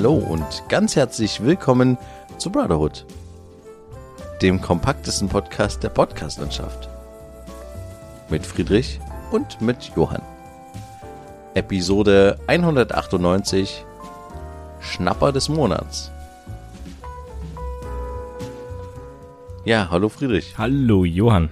Hallo und ganz herzlich willkommen zu Brotherhood, dem kompaktesten Podcast der Podcastlandschaft. Mit Friedrich und mit Johann. Episode 198 Schnapper des Monats. Ja, hallo Friedrich. Hallo Johann.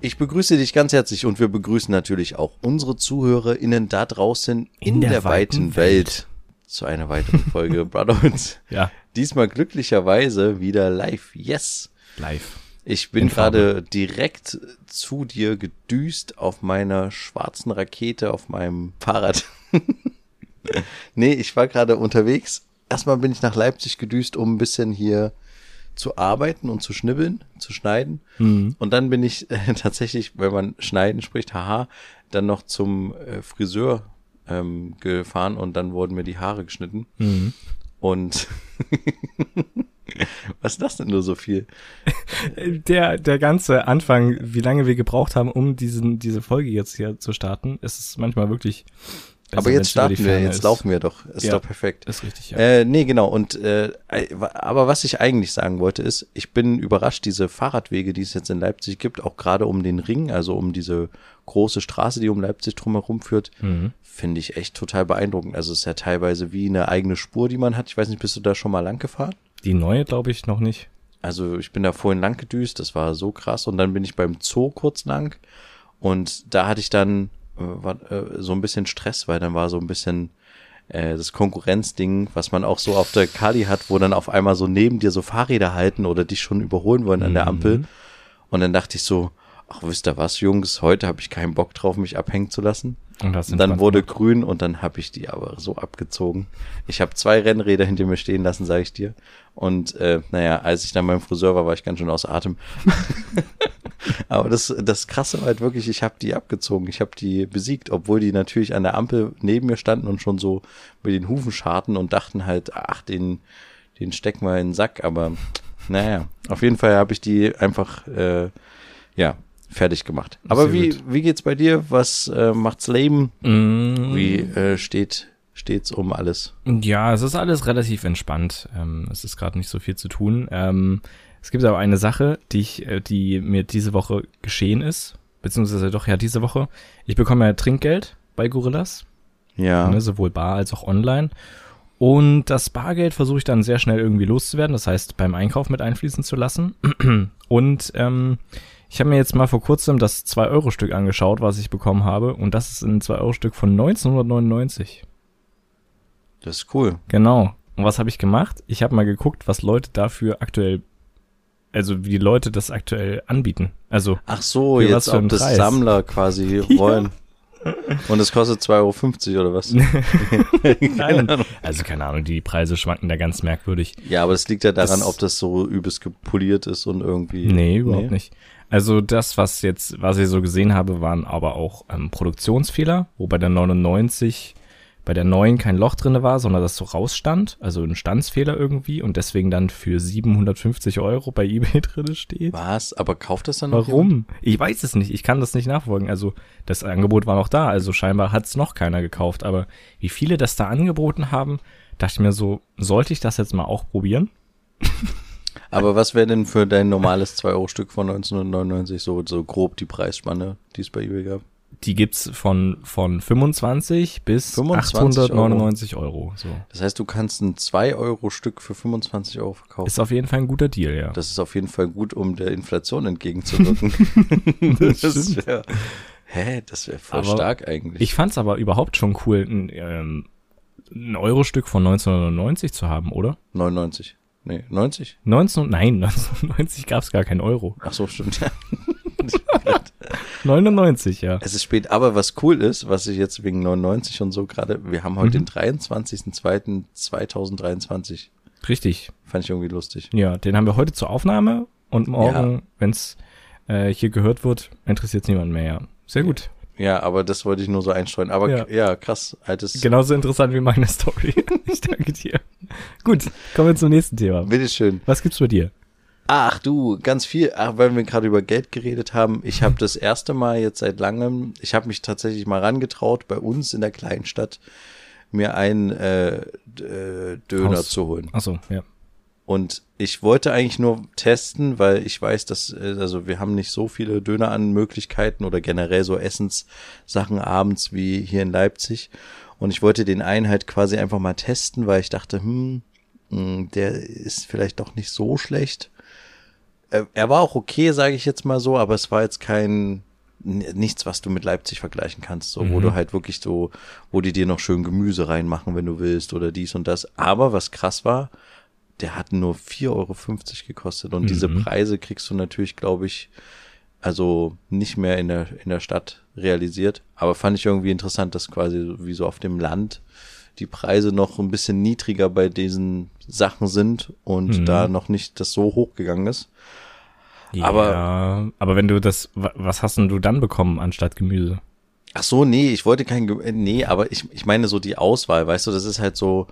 Ich begrüße dich ganz herzlich und wir begrüßen natürlich auch unsere ZuhörerInnen da draußen in, In der, der weiten weiten Welt. Zu einer weiteren Folge Brotherhood. Ja, Diesmal glücklicherweise wieder live. Yes! live. Ich bin gerade direkt zu dir gedüst auf meiner schwarzen Rakete auf meinem Fahrrad. nee, ich war gerade unterwegs. Erstmal bin ich nach Leipzig gedüst, um ein bisschen hier zu arbeiten und zu schnibbeln, zu schneiden. Mhm. Und dann bin ich äh, tatsächlich, wenn man schneiden spricht, haha, dann noch zum äh, Friseur ähm, gefahren und dann wurden mir die Haare geschnitten. Mhm. Und was ist das denn nur so viel? Der, der ganze Anfang, wie lange wir gebraucht haben, um diesen, diese Folge jetzt hier zu starten, ist es manchmal wirklich. Besser, Aber jetzt starten wir, jetzt ist. laufen wir doch. Ist Ja. doch perfekt. Ist richtig, ja. Äh, nee, genau. Und äh, aber was ich eigentlich sagen wollte, ist, ich bin überrascht, diese Fahrradwege, die es jetzt in Leipzig gibt, auch gerade um den Ring, also um diese große Straße, die um Leipzig drumherum führt, Mhm. finde ich echt total beeindruckend. Also es ist ja teilweise wie eine eigene Spur, die man hat. Ich weiß nicht, bist du da schon mal lang gefahren? Die neue glaube ich noch nicht. Also ich bin da vorhin lang gedüst, das war so krass. Und dann bin ich beim Zoo kurz lang und da hatte ich dann war, äh, so ein bisschen Stress, weil dann war so ein bisschen äh, das Konkurrenzding, was man auch so auf der Kali hat, wo dann auf einmal so neben dir so Fahrräder halten oder dich schon überholen wollen an der Mhm. Ampel. Und dann dachte ich so, ach wisst ihr was, Jungs, heute habe ich keinen Bock drauf, mich abhängen zu lassen. Und dann wurde grün und dann habe ich die aber so abgezogen. Ich habe zwei Rennräder hinter mir stehen lassen, sage ich dir. Und äh, naja, als ich dann beim Friseur war, war ich ganz schön außer Atem. aber das, das Krasse war halt wirklich, ich habe die abgezogen. Ich habe die besiegt, obwohl die natürlich an der Ampel neben mir standen und schon so mit den Hufen scharten und dachten halt, ach, den, den stecken wir in den Sack. Aber naja, auf jeden Fall habe ich die einfach, äh, ja, fertig gemacht. Aber Sehr wie, gut. wie geht's bei dir? Was äh, macht's Leben? Mhm. Wie äh, steht steht's um alles? Ja, es ist alles relativ entspannt. Ähm, es ist gerade nicht so viel zu tun. Ähm, es gibt aber eine Sache, die ich, äh, die mir diese Woche geschehen ist, beziehungsweise doch ja diese Woche. Ich bekomme ja Trinkgeld bei Gorillas, Ja. ne, sowohl bar als auch online. Und das Bargeld versuche ich dann sehr schnell irgendwie loszuwerden, das heißt beim Einkauf mit einfließen zu lassen. Und ähm, ich habe mir jetzt mal vor kurzem das 2-Euro-Stück angeschaut, was ich bekommen habe. Und das ist ein 2-Euro-Stück von 1999. Das ist cool. Genau. Und was habe ich gemacht? Ich habe mal geguckt, was Leute dafür aktuell, also wie die Leute das aktuell anbieten. Also Ach so, jetzt ob das Preis? Sammler quasi Ja. wollen. Und es kostet 2,50 Euro oder was? nein, also keine Ahnung, die Preise schwanken da ganz merkwürdig. Ja, aber das liegt ja daran, Das- ob das so übelst gepoliert ist und irgendwie. Nee, überhaupt nicht. Also das, was jetzt, was ich so gesehen habe, waren aber auch ähm, Produktionsfehler, wo bei der 99 bei der neuen kein Loch drinne war, sondern das so rausstand, also ein Standsfehler irgendwie und deswegen dann für 750 Euro bei eBay drinne steht. Was? Aber kauft das dann noch jemand? Warum? Ich weiß es nicht. Ich kann das nicht nachfolgen. Also das Angebot war noch da. Also scheinbar hat es noch keiner gekauft. Aber wie viele das da angeboten haben, dachte ich mir so, sollte ich das jetzt mal auch probieren? Aber was wäre denn für dein normales 2-Euro-Stück von 1999 so, so grob die Preisspanne, die es bei eBay gab? Die gibt's von, von 25 bis 25 899 Euro. So. Das heißt, du kannst ein 2-Euro-Stück für 25 Euro verkaufen. Ist auf jeden Fall ein guter Deal, ja. Das ist auf jeden Fall gut, um der Inflation entgegenzuwirken. Das stimmt. wär, hä, das wäre voll Aber stark eigentlich. Ich fand's aber überhaupt schon cool, ein, ähm, ein Euro-Stück von 1999 zu haben, oder? 99. Nee, 90? 19, nein, 1990 gab's gar kein Euro. Ach so, stimmt. 99, ja. es ist spät, aber was cool ist, was ich jetzt wegen 99 und so gerade, wir haben heute Mhm. den 23.02.2023. Richtig. Fand ich irgendwie lustig. Ja, den haben wir heute zur Aufnahme und morgen, wenn's äh, hier gehört wird, interessiert's niemand mehr, ja. Sehr gut. Ja, aber das wollte ich nur so einstreuen. Aber ja, Ja. krass, altes. Genauso interessant wie meine Story. ich danke dir. Gut, kommen wir zum nächsten Thema. Bitteschön. Was gibt's bei dir? Ach du, ganz viel, ach, weil wir gerade über Geld geredet haben. Ich habe das erste Mal jetzt seit langem, ich habe mich tatsächlich mal rangetraut, bei uns in der kleinen Stadt mir einen äh, äh, Döner Aus- zu holen. Achso, ja. Und ich wollte eigentlich nur testen, weil ich weiß, dass, äh, also wir haben nicht so viele Döneranmöglichkeiten oder generell so Essenssachen abends wie hier in Leipzig. Und ich wollte den einen halt quasi einfach mal testen, weil ich dachte, hm, mh, der ist vielleicht doch nicht so schlecht. Äh, Er war auch okay, sage ich jetzt mal so, aber es war jetzt kein nichts, was du mit Leipzig vergleichen kannst, so, wo Mhm. du halt wirklich so, wo die dir noch schön Gemüse reinmachen, wenn du willst oder dies und das. Aber was krass war, der hat nur 4,50 Euro gekostet und diese Mhm. Preise kriegst du natürlich, glaube ich, also nicht mehr in der, in der Stadt realisiert. Aber fand ich irgendwie interessant, dass quasi wie so auf dem Land die Preise noch ein bisschen niedriger bei diesen Sachen sind und Mhm. da noch nicht das so hochgegangen ist. Aber, Aber- aber wenn du das, wa- was hast denn du dann bekommen anstatt Gemüse? Ach so, nee, ich wollte kein, Ge- äh, nee, aber ich, ich meine so die Auswahl, weißt du, das ist halt so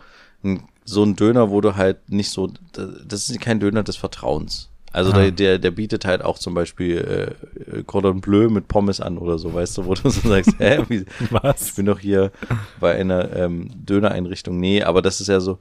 ein, so ein Döner, wo du halt nicht so, das ist kein Döner des Vertrauens. Also Ah. der, der, der bietet halt auch zum Beispiel äh, Cordon Bleu mit Pommes an oder so, weißt du, wo du so sagst, hä, wie, Was? ich bin doch hier bei einer ähm, Dönereinrichtung. Nee, aber das ist ja so,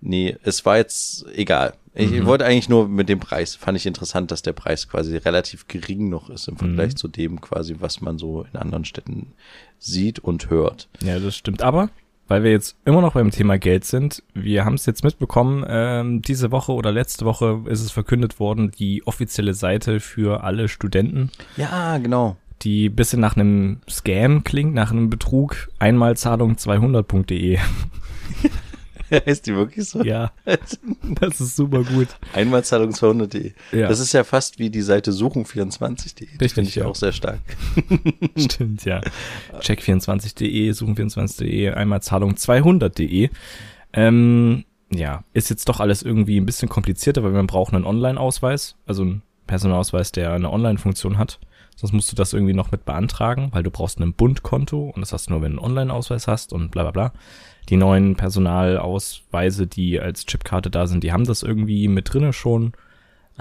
nee, es war jetzt egal. Ich Mhm. wollte eigentlich nur mit dem Preis, fand ich interessant, dass der Preis quasi relativ gering noch ist im Vergleich Mhm. zu dem quasi, was man so in anderen Städten sieht und hört. Ja, das stimmt. Aber, weil wir jetzt immer noch beim Thema Geld sind, wir haben es jetzt mitbekommen, ähm, diese Woche oder letzte Woche ist es verkündet worden, die offizielle Seite für alle Studenten, Ja, genau. die bisschen nach einem Scam klingt, nach einem Betrug, Einmalzahlung 200.de. Heißt die wirklich so? Ja, das ist super gut. Einmalzahlung 200.de. Ja. Das ist ja fast wie die Seite suchen24.de. Die Richtig, finde ich ja. auch sehr stark. Stimmt, ja. Check24.de, suchen24.de, Einmalzahlung 200.de. Ähm, ja, ist jetzt doch alles irgendwie ein bisschen komplizierter, weil man braucht einen Online-Ausweis, also einen Personalausweis, der eine Online-Funktion hat. Sonst musst du das irgendwie noch mit beantragen, weil du brauchst ein Bundkonto und das hast du nur, wenn du einen Online-Ausweis hast und bla bla bla. Die neuen Personalausweise, die als Chipkarte da sind, die haben das irgendwie mit drinne schon.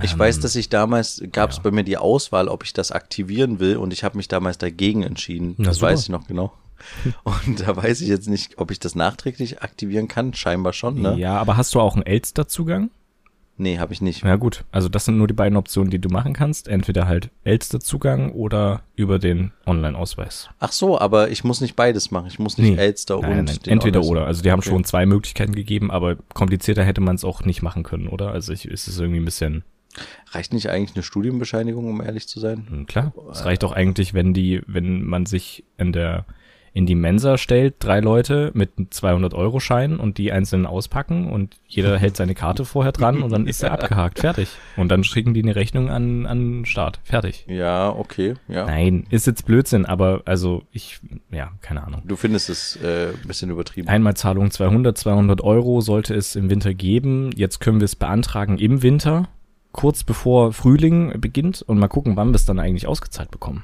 Ich Ähm, weiß, dass ich damals, gab es ja. bei mir die Auswahl, ob ich das aktivieren will und ich habe mich damals dagegen entschieden. Na, das super. weiß ich noch genau. Und da weiß ich jetzt nicht, ob ich das nachträglich aktivieren kann. Scheinbar schon, ne? Ja, aber hast du auch einen Elster-Zugang? Nee, habe ich nicht. Ja gut, also das sind nur die beiden Optionen, die du machen kannst. Entweder halt Elster-Zugang oder über den Online-Ausweis. Ach so, aber ich muss nicht beides machen. Ich muss nicht Nee. Elster Nein, und nein, nein. Entweder oder. Also die haben Okay. schon zwei Möglichkeiten gegeben, aber komplizierter hätte man es auch nicht machen können, oder? Also ich, ist es irgendwie ein bisschen Reicht nicht eigentlich eine Studienbescheinigung, um ehrlich zu sein? hm, klar. Es reicht doch eigentlich, wenn die, wenn man sich in der in die Mensa stellt, drei Leute mit einem 200-Euro-Schein und die einzeln auspacken und jeder hält seine Karte vorher dran und dann ist er abgehakt. Fertig. Und dann schicken die eine Rechnung an, an den Start. Fertig. Ja, okay, ja. Nein, ist jetzt Blödsinn, aber also ich, ja, keine Ahnung. Du findest es äh, ein bisschen übertrieben. Einmalzahlung 200, 200 Euro sollte es im Winter geben. Jetzt können wir es beantragen im Winter, kurz bevor Frühling beginnt und mal gucken, wann wir es dann eigentlich ausgezahlt bekommen.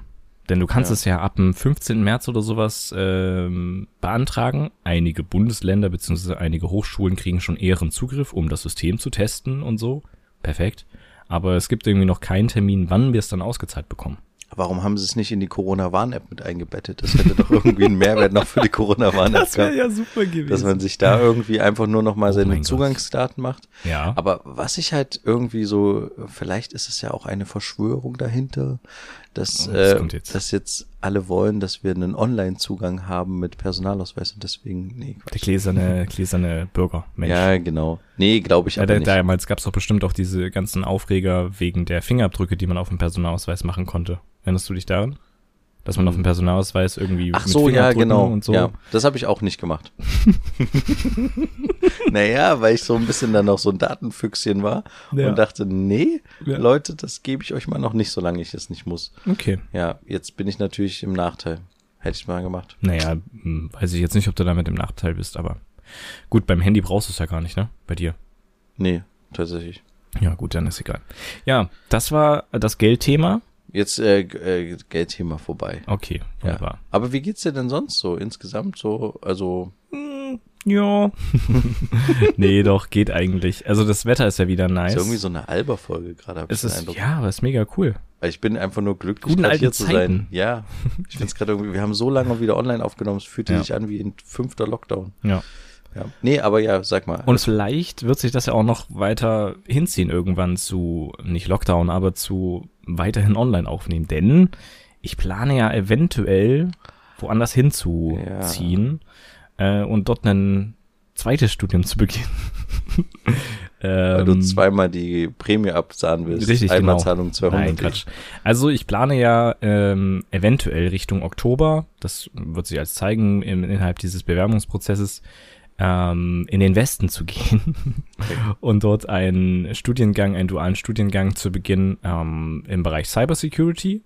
Denn du kannst Ja. es ja ab dem 15. März oder sowas ähm, beantragen. Einige Bundesländer bzw. einige Hochschulen kriegen schon ehren Zugriff, um das System zu testen und so. Perfekt. Aber es gibt irgendwie noch keinen Termin, wann wir es dann ausgezahlt bekommen. Warum haben sie es nicht in die Corona-Warn-App mit eingebettet? Das hätte doch irgendwie einen Mehrwert noch für die Corona-Warn-App gehabt. ja super gewesen. Dass man sich da irgendwie einfach nur noch mal Oh seine. Zugangsdaten macht. ja. Aber was ich halt irgendwie so, vielleicht ist es ja auch eine Verschwörung dahinter, dass, Oh, das äh, jetzt. dass jetzt alle wollen, dass wir einen Online-Zugang haben mit Personalausweis und deswegen, nee, der Quatsch. gläserne, gläserne Bürger, Mensch. Ja, genau. Nee, glaube ich Ja, aber da, nicht. damals gab es doch bestimmt auch diese ganzen Aufreger wegen der Fingerabdrücke, die man auf dem Personalausweis machen konnte. Erinnerst du dich daran? Dass man auf dem Personalausweis irgendwie. Ach mit so, ja, genau. und so. Ja, das habe ich auch nicht gemacht. naja, weil ich so ein bisschen dann noch so ein Datenfüchschen war Ja. und dachte, nee, Ja. Leute, das gebe ich euch mal noch nicht, solange ich es nicht muss. Okay. Ja, jetzt bin ich natürlich im Nachteil. Hätte ich mal gemacht. Naja, hm, weiß ich jetzt nicht, ob du damit im Nachteil bist, aber gut, beim Handy brauchst du es ja gar nicht, ne? Bei dir. Nee, tatsächlich. Ja, gut, dann ist egal. Ja, das war das Geldthema. Jetzt äh, äh, Geldthema vorbei. Okay, Ja. wunderbar. Aber wie geht's dir denn sonst so insgesamt so? Also Ja. nee, doch, geht eigentlich. Also das Wetter ist ja wieder nice. Ist irgendwie so eine Alber-Folge gerade, habe ich den Eindruck. Ja, aber ist mega cool. Ich bin einfach nur glücklich, Guten hier zu sein. Ja, ich finde es gerade irgendwie, wir haben so lange wieder online aufgenommen, es fühlte ja. sich an wie in fünfter Lockdown. Ja. Ja. Nee, aber ja, sag mal. Und vielleicht wird sich das ja auch noch weiter hinziehen irgendwann zu, nicht Lockdown, aber zu weiterhin online aufnehmen. Denn ich plane ja eventuell woanders hinzuziehen ja. äh, und dort ein zweites Studium zu beginnen. Weil du ähm, zweimal die Prämie abzahlen willst. Richtig, Einmalzahlung genau. 200. Nein, Quatsch. Also ich plane ja ähm, eventuell Richtung Oktober, das wird sich als zeigen im, innerhalb dieses Bewerbungsprozesses, ähm, in den Westen zu gehen und dort einen Studiengang, einen dualen Studiengang zu beginnen ähm, im Bereich Cybersecurity.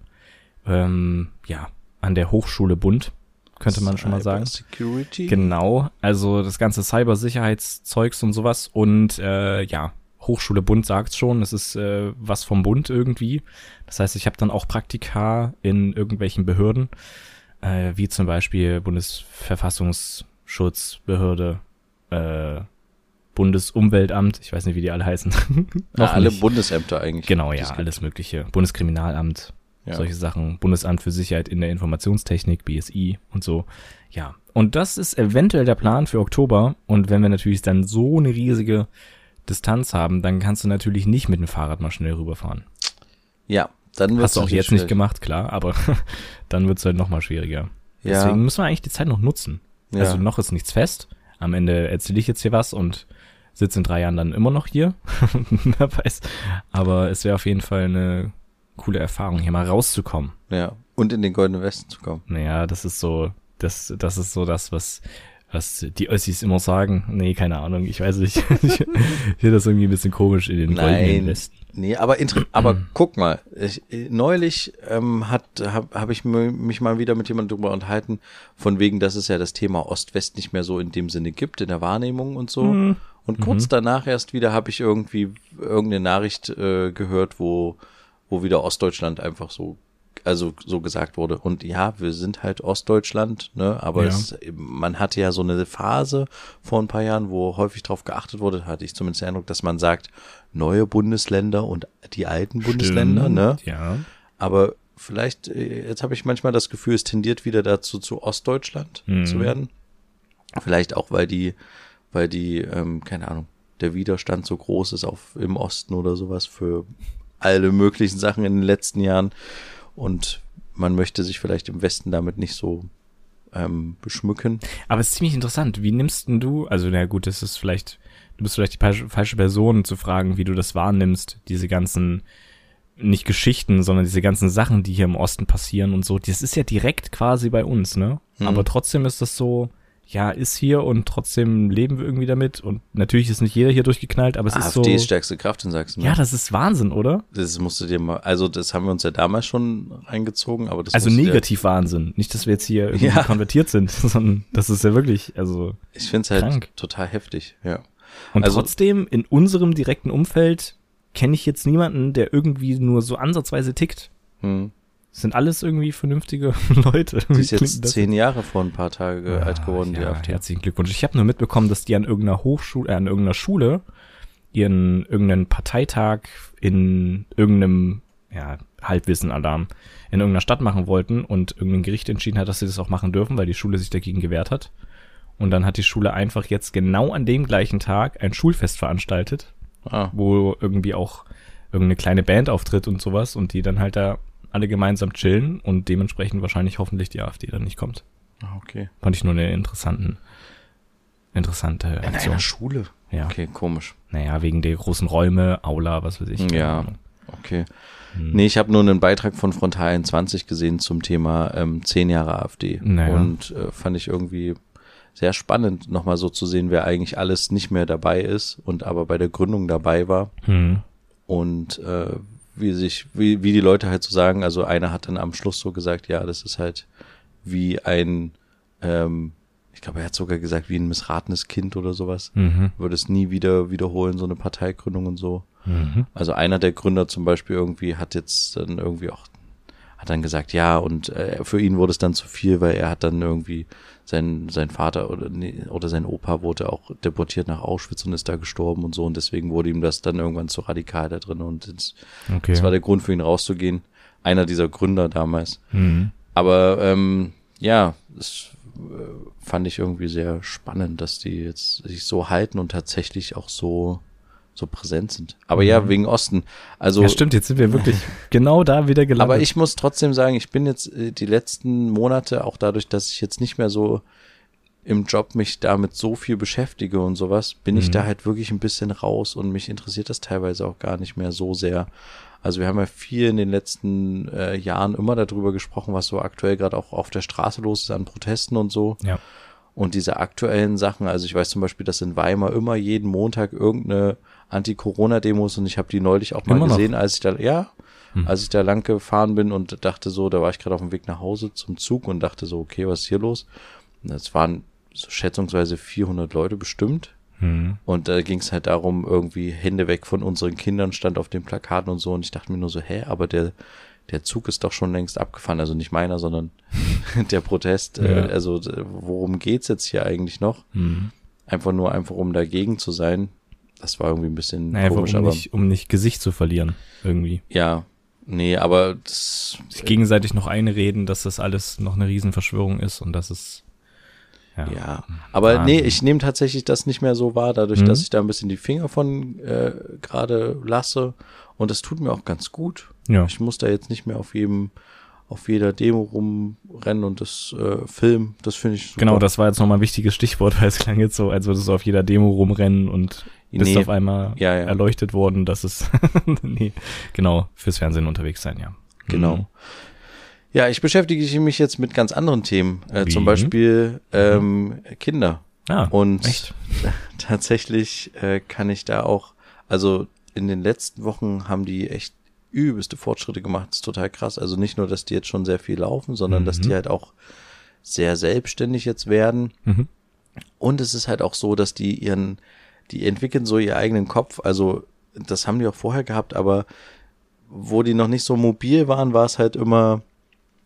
Ähm, ja, an der Hochschule Bund, könnte man schon mal sagen. Security? Genau, also das ganze Cybersicherheitszeugs und sowas und äh, ja, Hochschule Bund sagt's schon, es ist äh, was vom Bund irgendwie. Das heißt, ich habe dann auch Praktika in irgendwelchen Behörden, äh, wie zum Beispiel Bundesverfassungsschutzbehörde, äh, Bundesumweltamt, ich weiß nicht, wie die alle heißen. ja, alle nicht. Bundesämter eigentlich. Genau, ja, alles Mögliche. Bundeskriminalamt, ja. solche Sachen. Bundesamt für Sicherheit in der Informationstechnik, BSI und so. Ja. Und das ist eventuell der Plan für Oktober. Und wenn wir natürlich dann so eine riesige Distanz haben, dann kannst du natürlich nicht mit dem Fahrrad mal schnell rüberfahren. Ja, dann wird's Hast du auch jetzt schwierig. nicht gemacht, klar, aber dann wird's halt noch mal schwieriger. Ja. Deswegen müssen wir eigentlich die Zeit noch nutzen. Ja. Also noch ist nichts fest am Ende erzähle ich jetzt hier was und sitze in drei Jahren dann immer noch hier. Wer weiß. Aber es wäre auf jeden Fall eine coole Erfahrung, hier mal rauszukommen. Ja. Und in den Goldenen Westen zu kommen. Naja, das ist so, das, das ist so das, was, was die Ossis immer sagen. Nee, keine Ahnung, ich weiß nicht. ich finde das irgendwie ein bisschen komisch in den Nein. Westen. Nee, aber, aber guck mal, ich, neulich ähm, hat habe hab ich mich mal wieder mit jemandem drüber unterhalten, von wegen, dass es ja das Thema Ost-West nicht mehr so in dem Sinne gibt, in der Wahrnehmung und so. Mhm. Und kurz mhm. danach erst wieder habe ich irgendwie irgendeine Nachricht äh, gehört, wo, wo wieder Ostdeutschland einfach so also so gesagt wurde. Und ja, wir sind halt Ostdeutschland, ne? Aber ja. es, man hatte ja so eine Phase vor ein paar Jahren, wo häufig darauf geachtet wurde, hatte ich zumindest den Eindruck, dass man sagt, neue Bundesländer und die alten Stimmt, Bundesländer, ne? Ja. Aber vielleicht, äh, jetzt habe ich manchmal das Gefühl, es tendiert wieder dazu, zu Ostdeutschland mhm. zu werden. Vielleicht auch, weil die, weil die, ähm, keine Ahnung, der Widerstand so groß ist auf im Osten oder sowas für alle möglichen Sachen in den letzten Jahren und man möchte sich vielleicht im Westen damit nicht so ähm, beschmücken. Aber es ist ziemlich interessant. Wie nimmst denn du, also na gut, das ist vielleicht, du bist vielleicht die falsche Person zu fragen, wie du das wahrnimmst, diese ganzen, nicht Geschichten, sondern diese ganzen Sachen, die hier im Osten passieren und so. Das ist ja direkt quasi bei uns, ne? Hm. Aber trotzdem ist das so, ja, ist hier und trotzdem leben wir irgendwie damit. Und natürlich ist nicht jeder hier durchgeknallt, aber es AfD ist so. AfD ist stärkste Kraft in Sachsen. Ja, das ist Wahnsinn, oder? Das musst du dir mal, also das haben wir uns ja damals schon eingezogen, aber das Also negativ Wahnsinn. Nicht, dass wir jetzt hier irgendwie ja. konvertiert sind, sondern das ist ja wirklich, also. Ich finde es halt total heftig, ja. Und also, trotzdem, in unserem direkten Umfeld kenne ich jetzt niemanden, der irgendwie nur so ansatzweise tickt. Hm sind alles irgendwie vernünftige Leute. Sie ist jetzt zehn Jahre vor ein paar Tage ja, alt geworden, ja, die AfD. Herzlichen Glückwunsch. Ich habe nur mitbekommen, dass die an irgendeiner Hochschule, äh, an irgendeiner Schule ihren irgendeinen Parteitag in irgendeinem ja, Halbwissen-Alarm in irgendeiner Stadt machen wollten und irgendein Gericht entschieden hat, dass sie das auch machen dürfen, weil die Schule sich dagegen gewehrt hat. Und dann hat die Schule einfach jetzt genau an dem gleichen Tag ein Schulfest veranstaltet, ah. wo irgendwie auch irgendeine kleine Band auftritt und sowas und die dann halt da alle gemeinsam chillen und dementsprechend wahrscheinlich hoffentlich die AfD dann nicht kommt. Ah, okay. Fand ich nur eine interessanten, interessante Aktion. In einer Schule? Ja. Okay, komisch. Naja, wegen der großen Räume, Aula, was weiß ich. Ja, okay. Hm. Nee, ich habe nur einen Beitrag von Frontal 21 gesehen zum Thema ähm, zehn Jahre AfD. Naja. Und äh, fand ich irgendwie sehr spannend, nochmal so zu sehen, wer eigentlich alles nicht mehr dabei ist und aber bei der Gründung dabei war. Hm. Und äh, wie sich, wie, wie die Leute halt so sagen, also einer hat dann am Schluss so gesagt, ja, das ist halt wie ein, ähm, ich glaube, er hat sogar gesagt, wie ein missratenes Kind oder sowas. Mhm. Würde es nie wieder wiederholen, so eine Parteigründung und so. Mhm. Also einer der Gründer zum Beispiel irgendwie hat jetzt dann irgendwie auch, hat dann gesagt, ja, und äh, für ihn wurde es dann zu viel, weil er hat dann irgendwie sein, sein Vater oder, nee, oder sein Opa wurde auch deportiert nach Auschwitz und ist da gestorben und so und deswegen wurde ihm das dann irgendwann zu radikal da drin und das, Okay. das war der Grund für ihn rauszugehen. Einer dieser Gründer damals. Mhm. Aber ähm, ja, das äh, fand ich irgendwie sehr spannend, dass die jetzt sich so halten und tatsächlich auch so so präsent sind. Aber ja, wegen Osten. Also ja, stimmt, jetzt sind wir wirklich genau da wieder gelandet. aber ich muss trotzdem sagen, ich bin jetzt äh, die letzten Monate, auch dadurch, dass ich jetzt nicht mehr so im Job mich damit so viel beschäftige und sowas, bin ich Mhm. da halt wirklich ein bisschen raus und mich interessiert das teilweise auch gar nicht mehr so sehr. Also wir haben ja viel in den letzten äh, Jahren immer darüber gesprochen, was so aktuell gerade auch auf der Straße los ist an Protesten und so. Ja. Und diese aktuellen Sachen, also ich weiß zum Beispiel, dass in Weimar immer jeden Montag irgendeine Anti-Corona-Demo ist und ich habe die neulich auch mal Immer noch? gesehen, als ich da, ja, Hm. als ich da lang gefahren bin und dachte so, da war ich gerade auf dem Weg nach Hause zum Zug und dachte so, okay, was ist hier los? Es waren so schätzungsweise 400 Leute bestimmt. Mhm. Und da ging es halt darum, irgendwie Hände weg von unseren Kindern stand auf den Plakaten und so. Und ich dachte mir nur so, hä, aber der, der Zug ist doch schon längst abgefahren. Also nicht meiner, sondern der Protest. Ja. Äh, also worum geht's jetzt hier eigentlich noch? Mhm. Einfach nur einfach, um dagegen zu sein. Das war irgendwie ein bisschen Naja, komisch, um aber nicht, um nicht Gesicht zu verlieren, irgendwie. ja, nee, aber das, Sich gegenseitig noch einreden, dass das alles noch eine Riesenverschwörung ist und dass es ja. Ja, aber Wahnsinn. nee, ich nehme tatsächlich das nicht mehr so wahr, dadurch, Mhm. dass ich da ein bisschen die Finger von äh, gerade lasse. Und das tut mir auch ganz gut. Ja. Ich muss da jetzt nicht mehr auf jedem, auf jeder Demo rumrennen und das äh, filmen. Das finde ich super. Genau, das war jetzt nochmal ein wichtiges Stichwort, weil es klang jetzt so, als würdest du auf jeder Demo rumrennen und bist Nee. auf einmal Ja, ja. erleuchtet worden, dass es nee, genau, fürs Fernsehen unterwegs sein, ja. Genau. Mhm. Ja, ich beschäftige mich jetzt mit ganz anderen Themen. Äh, zum Beispiel ähm, Kinder. Ah, Und echt? tatsächlich äh, kann ich da auch, also in den letzten Wochen haben die echt übelste Fortschritte gemacht. Das ist total krass. Also nicht nur, dass die jetzt schon sehr viel laufen, sondern dass Mhm. die halt auch sehr selbstständig jetzt werden. Mhm. Und es ist halt auch so, dass die ihren, die entwickeln so ihren eigenen Kopf. Also das haben die auch vorher gehabt, aber wo die noch nicht so mobil waren, war es halt immer,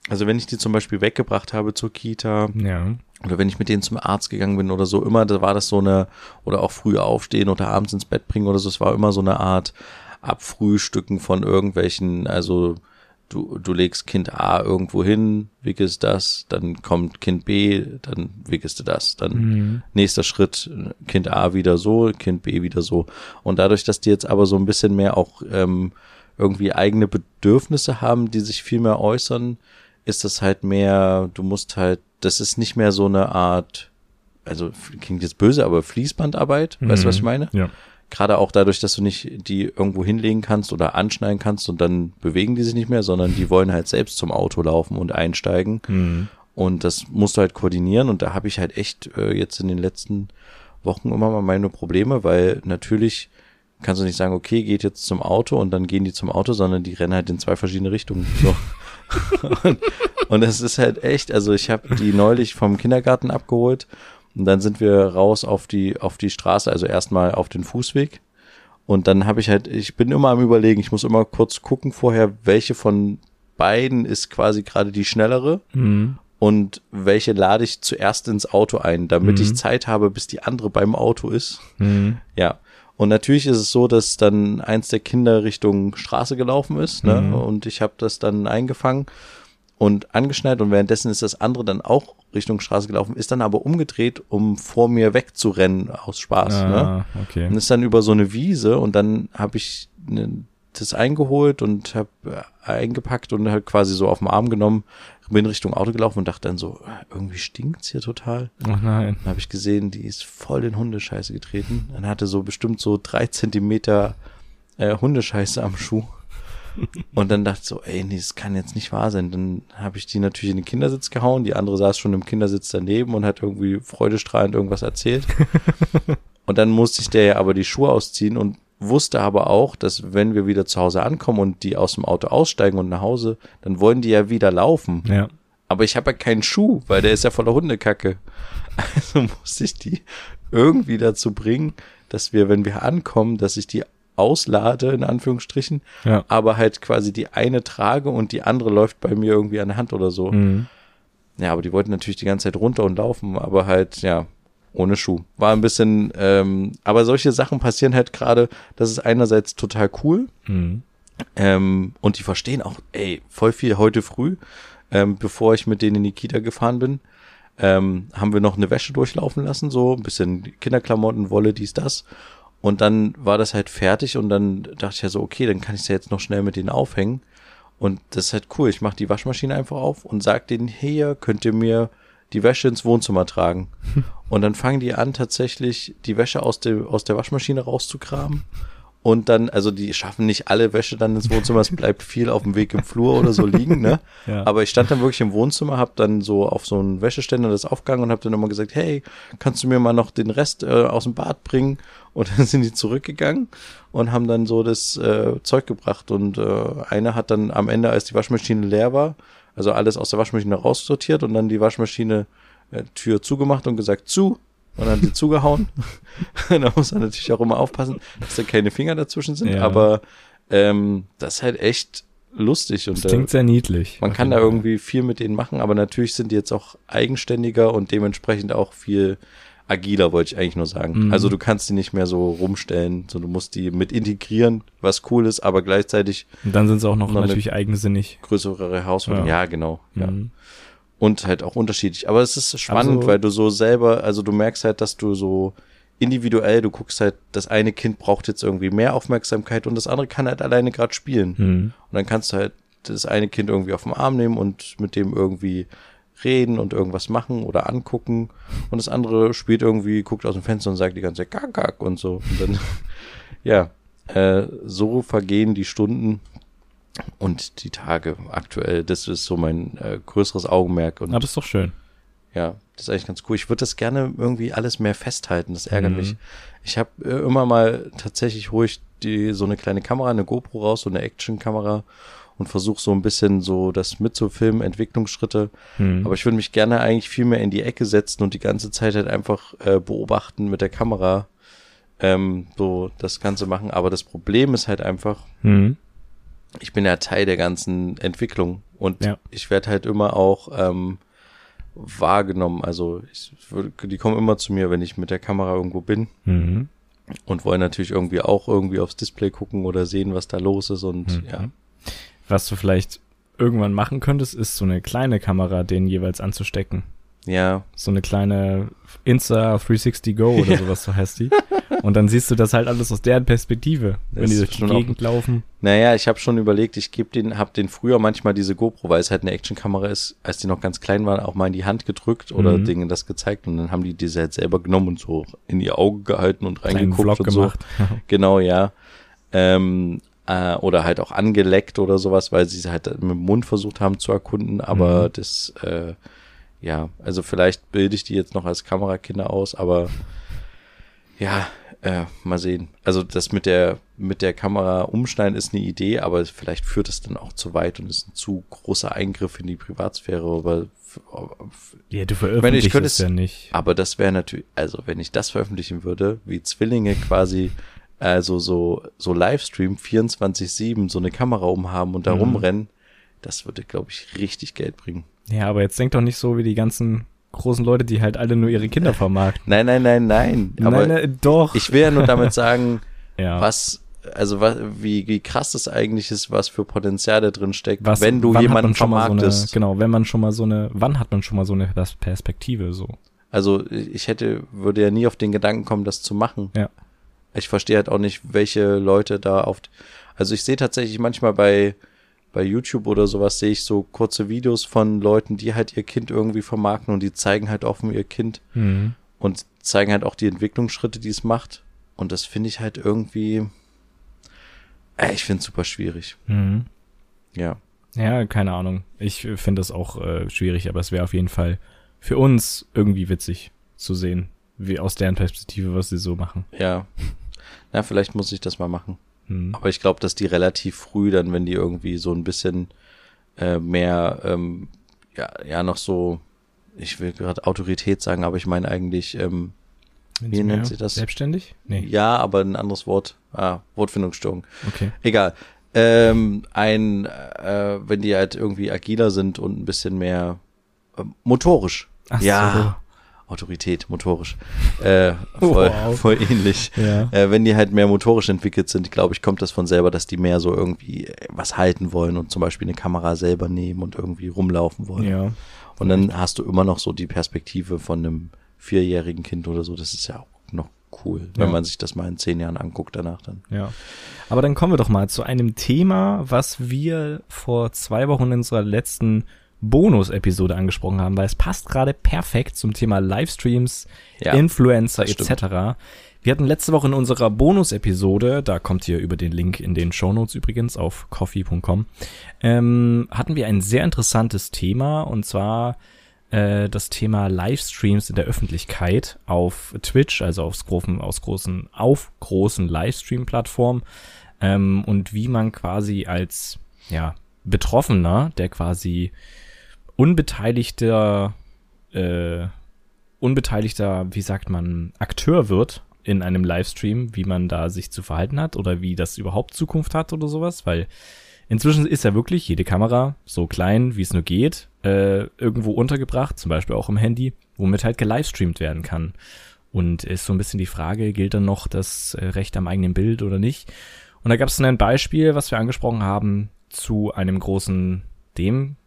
also wenn ich die zum Beispiel weggebracht habe zur Kita, Ja. oder wenn ich mit denen zum Arzt gegangen bin oder so, immer, da war das so eine, oder auch früh aufstehen oder abends ins Bett bringen oder so, es war immer so eine Art Abfrühstücken von irgendwelchen, also du, du legst Kind A irgendwo hin, wickelst das, dann kommt Kind B, dann wickelst du das, dann Mhm. nächster Schritt, Kind A wieder so, Kind B wieder so. Und dadurch, dass die jetzt aber so ein bisschen mehr auch ähm, irgendwie eigene Bedürfnisse haben, die sich viel mehr äußern, ist das halt mehr, du musst halt, das ist nicht mehr so eine Art, also klingt jetzt böse, aber Fließbandarbeit, weißt du, was ich meine? Ja. Gerade auch dadurch, dass du nicht die irgendwo hinlegen kannst oder anschneiden kannst und dann bewegen die sich nicht mehr, sondern die wollen halt selbst zum Auto laufen und einsteigen. Mhm. Und das musst du halt koordinieren. Und da habe ich halt echt äh, jetzt in den letzten Wochen immer mal meine Probleme, weil natürlich kannst du nicht sagen, okay, geht jetzt zum Auto und dann gehen die zum Auto, sondern die rennen halt in zwei verschiedene Richtungen. So. und, und es ist halt echt, also ich habe die neulich vom Kindergarten abgeholt und dann sind wir raus auf die, auf die Straße, also erstmal auf den Fußweg. Und dann habe ich halt, ich bin immer am überlegen, ich muss immer kurz gucken vorher, welche von beiden ist quasi gerade die schnellere Mhm. und welche lade ich zuerst ins Auto ein, damit Mhm. ich Zeit habe, bis die andere beim Auto ist. Mhm. Ja. Und natürlich ist es so, dass dann eins der Kinder Richtung Straße gelaufen ist, ne? Mhm. Und ich habe das dann eingefangen und angeschnallt und währenddessen ist das andere dann auch Richtung Straße gelaufen, ist dann aber umgedreht, um vor mir wegzurennen aus Spaß, ne? Ah, okay. Und ist dann über so eine Wiese und dann habe ich ne, das eingeholt und habe eingepackt und halt quasi so auf den Arm genommen, bin Richtung Auto gelaufen und dachte dann so, äh, irgendwie stinkt's hier total. Oh nein. Dann habe ich gesehen, die ist voll in Hundescheiße getreten. Dann hatte so bestimmt so drei Zentimeter äh, Hundescheiße am Schuh. Und dann dachte ich so, ey, nee, das kann jetzt nicht wahr sein. Dann habe ich die natürlich in den Kindersitz gehauen. Die andere saß schon im Kindersitz daneben und hat irgendwie freudestrahlend irgendwas erzählt. und dann musste ich der ja aber die Schuhe ausziehen und wusste aber auch, dass wenn wir wieder zu Hause ankommen und die aus dem Auto aussteigen und nach Hause, dann wollen die ja wieder laufen. Ja. Aber ich habe ja keinen Schuh, weil der ist ja voller Hundekacke. Also musste ich die irgendwie dazu bringen, dass wir, wenn wir ankommen, dass ich die auslade, in Anführungsstrichen, Ja. aber halt quasi die eine trage und die andere läuft bei mir irgendwie an der Hand oder so. Mhm. Ja, aber die wollten natürlich die ganze Zeit runter und laufen, aber halt, ja, ohne Schuh. War ein bisschen, ähm, aber solche Sachen passieren halt gerade, das ist einerseits total cool, Mhm. ähm, und die verstehen auch, ey, voll viel heute früh, ähm, bevor ich mit denen in die Kita gefahren bin, ähm, haben wir noch eine Wäsche durchlaufen lassen, so ein bisschen Kinderklamotten, Wolle, dies, das. Und dann war das halt fertig und dann dachte ich ja so, okay, dann kann ich es ja jetzt noch schnell mit denen aufhängen. Und das ist halt cool. Ich mache die Waschmaschine einfach auf und sag denen, hier könnt ihr mir die Wäsche ins Wohnzimmer tragen. Und dann fangen die an, tatsächlich die Wäsche aus, dem, aus der Waschmaschine rauszukramen. Und dann, also die schaffen nicht alle Wäsche dann ins Wohnzimmer, es bleibt viel auf dem Weg im Flur oder so liegen, ne? Ja. Aber ich stand dann wirklich im Wohnzimmer, hab dann so auf so einen Wäscheständer das aufgegangen und hab dann immer gesagt, hey, kannst du mir mal noch den Rest äh, aus dem Bad bringen? Und dann sind die zurückgegangen und haben dann so das äh, Zeug gebracht. Und äh, einer hat dann am Ende, als die Waschmaschine leer war, also alles aus der Waschmaschine raussortiert und dann die Waschmaschine äh, Tür zugemacht und gesagt, zu. Und dann sie zugehauen. da muss man natürlich auch immer aufpassen, dass da keine Finger dazwischen sind. Ja. Aber ähm, das ist halt echt lustig. Und Das äh, klingt sehr niedlich. man kann da irgendwie viel mit denen machen, aber natürlich sind die jetzt auch eigenständiger und dementsprechend auch viel agiler, wollte ich eigentlich nur sagen. Mhm. Also du kannst die nicht mehr so rumstellen, so du musst die mit integrieren, was cool ist, aber gleichzeitig Und dann sind sie auch noch Noch natürlich eigensinnig. größere Herausforderungen. Ja, Ja. genau. Ja. Mhm. Und halt auch unterschiedlich. Aber es ist spannend, Also- weil du so selber, also du merkst halt, dass du so individuell, du guckst halt, das eine Kind braucht jetzt irgendwie mehr Aufmerksamkeit und das andere kann halt alleine gerade spielen. Mhm. Und dann kannst du halt das eine Kind irgendwie auf den Arm nehmen und mit dem irgendwie reden und irgendwas machen oder angucken. Und das andere spielt irgendwie, guckt aus dem Fenster und sagt die ganze Zeit Kack, Kack und so. Und dann, ja, äh, so vergehen die Stunden und die Tage aktuell. Das ist so mein äh, größeres Augenmerk. Und Aber ist doch schön. ja, das ist eigentlich ganz cool. Ich würde das gerne irgendwie alles mehr festhalten. Das ärgert Mhm. mich. Ich habe äh, immer mal tatsächlich ich die so eine kleine Kamera, eine GoPro raus, so eine Action-Kamera und versuche so ein bisschen so das mitzufilmen, Entwicklungsschritte. Mhm. Aber ich würde mich gerne eigentlich viel mehr in die Ecke setzen und die ganze Zeit halt einfach äh, beobachten mit der Kamera, ähm, so das Ganze machen. Aber das Problem ist halt einfach, Mhm. ich bin ja Teil der ganzen Entwicklung und Ja. ich werde halt immer auch ähm, wahrgenommen. Also ich, die kommen immer zu mir, wenn ich mit der Kamera irgendwo bin Mhm. und wollen natürlich irgendwie auch irgendwie aufs Display gucken oder sehen, was da los ist und Mhm. ja. Was du vielleicht irgendwann machen könntest, ist so eine kleine Kamera denen jeweils anzustecken. Ja, So eine kleine Insta 360 Go oder sowas, so heißt die. Und dann siehst du das halt alles aus deren Perspektive, wenn Das die ist durch die Gegend laufen. naja, ich habe schon überlegt, ich gebe den, habe den früher manchmal diese GoPro, weil es halt eine Actionkamera ist, als die noch ganz klein waren, auch mal in die Hand gedrückt oder Mhm. Dinge das gezeigt und dann haben die diese halt selber genommen und so in ihr Auge gehalten und reingeguckt Vlog und so. gemacht. Genau, ja. Ähm, äh, oder halt auch angeleckt oder sowas, weil sie es halt mit dem Mund versucht haben zu erkunden. Aber Mhm. das, äh, ja, also vielleicht bilde ich die jetzt noch als Kamerakinder aus, aber ja, äh, mal sehen. Also das mit der mit der Kamera umschneiden ist eine Idee, aber vielleicht führt es dann auch zu weit und ist ein zu großer Eingriff in die Privatsphäre. Aber, ja, du ich veröffentlichst könnte es- ja nicht. aber das wäre natürlich, also wenn ich das veröffentlichen würde, wie Zwillinge quasi, also so, so Livestream 24-7, so eine Kamera umhaben und da Mhm. rumrennen, das würde, glaube ich, richtig Geld bringen. Ja, aber jetzt denk doch nicht so wie die ganzen großen Leute, die halt alle nur ihre Kinder vermarkten. Nein, nein, nein, nein. Aber nein, nein, doch. ich will ja nur damit sagen, ja. was, also was, wie, wie krass das eigentlich ist, was für Potenzial da drin steckt, Was, wenn du jemanden mal so eine, vermarktest. genau, wenn man schon mal so eine, wann hat man schon mal so eine Pers- Perspektive so? Also ich hätte, würde ja nie auf den Gedanken kommen, das zu machen. Ja. Ich verstehe halt auch nicht, welche Leute da auf. Also ich sehe tatsächlich manchmal bei bei YouTube oder sowas sehe ich so kurze Videos von Leuten, die halt ihr Kind irgendwie vermarkten und die zeigen halt offen ihr Kind Mhm. und zeigen halt auch die Entwicklungsschritte, die es macht. Und das finde ich halt irgendwie, äh, ich finde es super schwierig. Mhm. Ja. Ja, keine Ahnung. Ich finde das auch äh, schwierig, aber es wäre auf jeden Fall für uns irgendwie witzig zu sehen, wie aus deren Perspektive, was sie so machen. Ja. Na, vielleicht muss ich das mal machen. Mhm. Aber ich glaube, dass die relativ früh dann, wenn die irgendwie so ein bisschen äh, mehr, ähm, ja, ja, noch so, ich will gerade Autorität sagen, aber ich meine eigentlich ähm, Wie Sie nennt sich das? Selbstständig? Nee. Ja, aber ein anderes Wort. Ah, Wortfindungsstörung. Okay. Egal. Ähm, ein, äh, wenn die halt irgendwie agiler sind und ein bisschen mehr äh, motorisch. Ach ja. Autorität, motorisch. Äh, voll, Wow. voll ähnlich. Ja. Äh, wenn die halt mehr motorisch entwickelt sind, glaube ich, kommt das von selber, dass die mehr so irgendwie äh, was halten wollen und zum Beispiel eine Kamera selber nehmen und irgendwie rumlaufen wollen. Ja. Und dann hast du immer noch so die Perspektive von einem vierjährigen Kind oder so. Das ist ja auch noch cool, wenn Ja. man sich das mal in zehn Jahren anguckt danach dann. Ja. Aber dann kommen wir doch mal zu einem Thema, was wir vor zwei Wochen in unserer letzten Bonus-Episode angesprochen haben, weil es passt gerade perfekt zum Thema Livestreams, Ja, Influencer etc. Wir hatten letzte Woche in unserer Bonus-Episode, da kommt ihr über den Link in den Shownotes übrigens auf coffee.com, ähm, hatten wir ein sehr interessantes Thema und zwar äh, das Thema Livestreams in der Öffentlichkeit auf Twitch, also aufs großen, aus großen, auf großen Livestream-Plattformen ähm, und wie man quasi als ja, Betroffener, der quasi unbeteiligter, äh, unbeteiligter, wie sagt man, Akteur wird in einem Livestream, wie man da sich zu verhalten hat oder wie das überhaupt Zukunft hat oder sowas, weil inzwischen ist ja wirklich jede Kamera so klein, wie es nur geht, äh, irgendwo untergebracht, zum Beispiel auch im Handy, womit halt gelivestreamt werden kann. Und ist so ein bisschen die Frage, gilt dann noch das äh, Recht am eigenen Bild oder nicht? Und da gab es dann ein Beispiel, was wir angesprochen haben, zu einem großen, dem,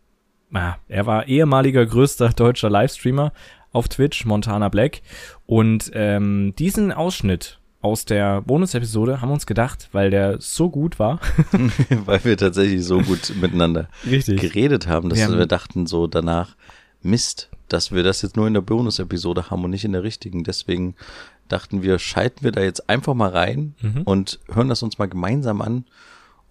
ah, er war ehemaliger größter deutscher Livestreamer auf Twitch, Montana Black. Und ähm, diesen Ausschnitt aus der Bonus-Episode haben wir uns gedacht, weil der so gut war. Weil wir tatsächlich so gut miteinander Richtig. geredet haben, dass Wir wir, dachten so danach, Mist, dass wir das jetzt nur in der Bonus-Episode haben und nicht in der richtigen. Deswegen dachten wir, schalten wir da jetzt einfach mal rein Mhm. und hören das uns mal gemeinsam an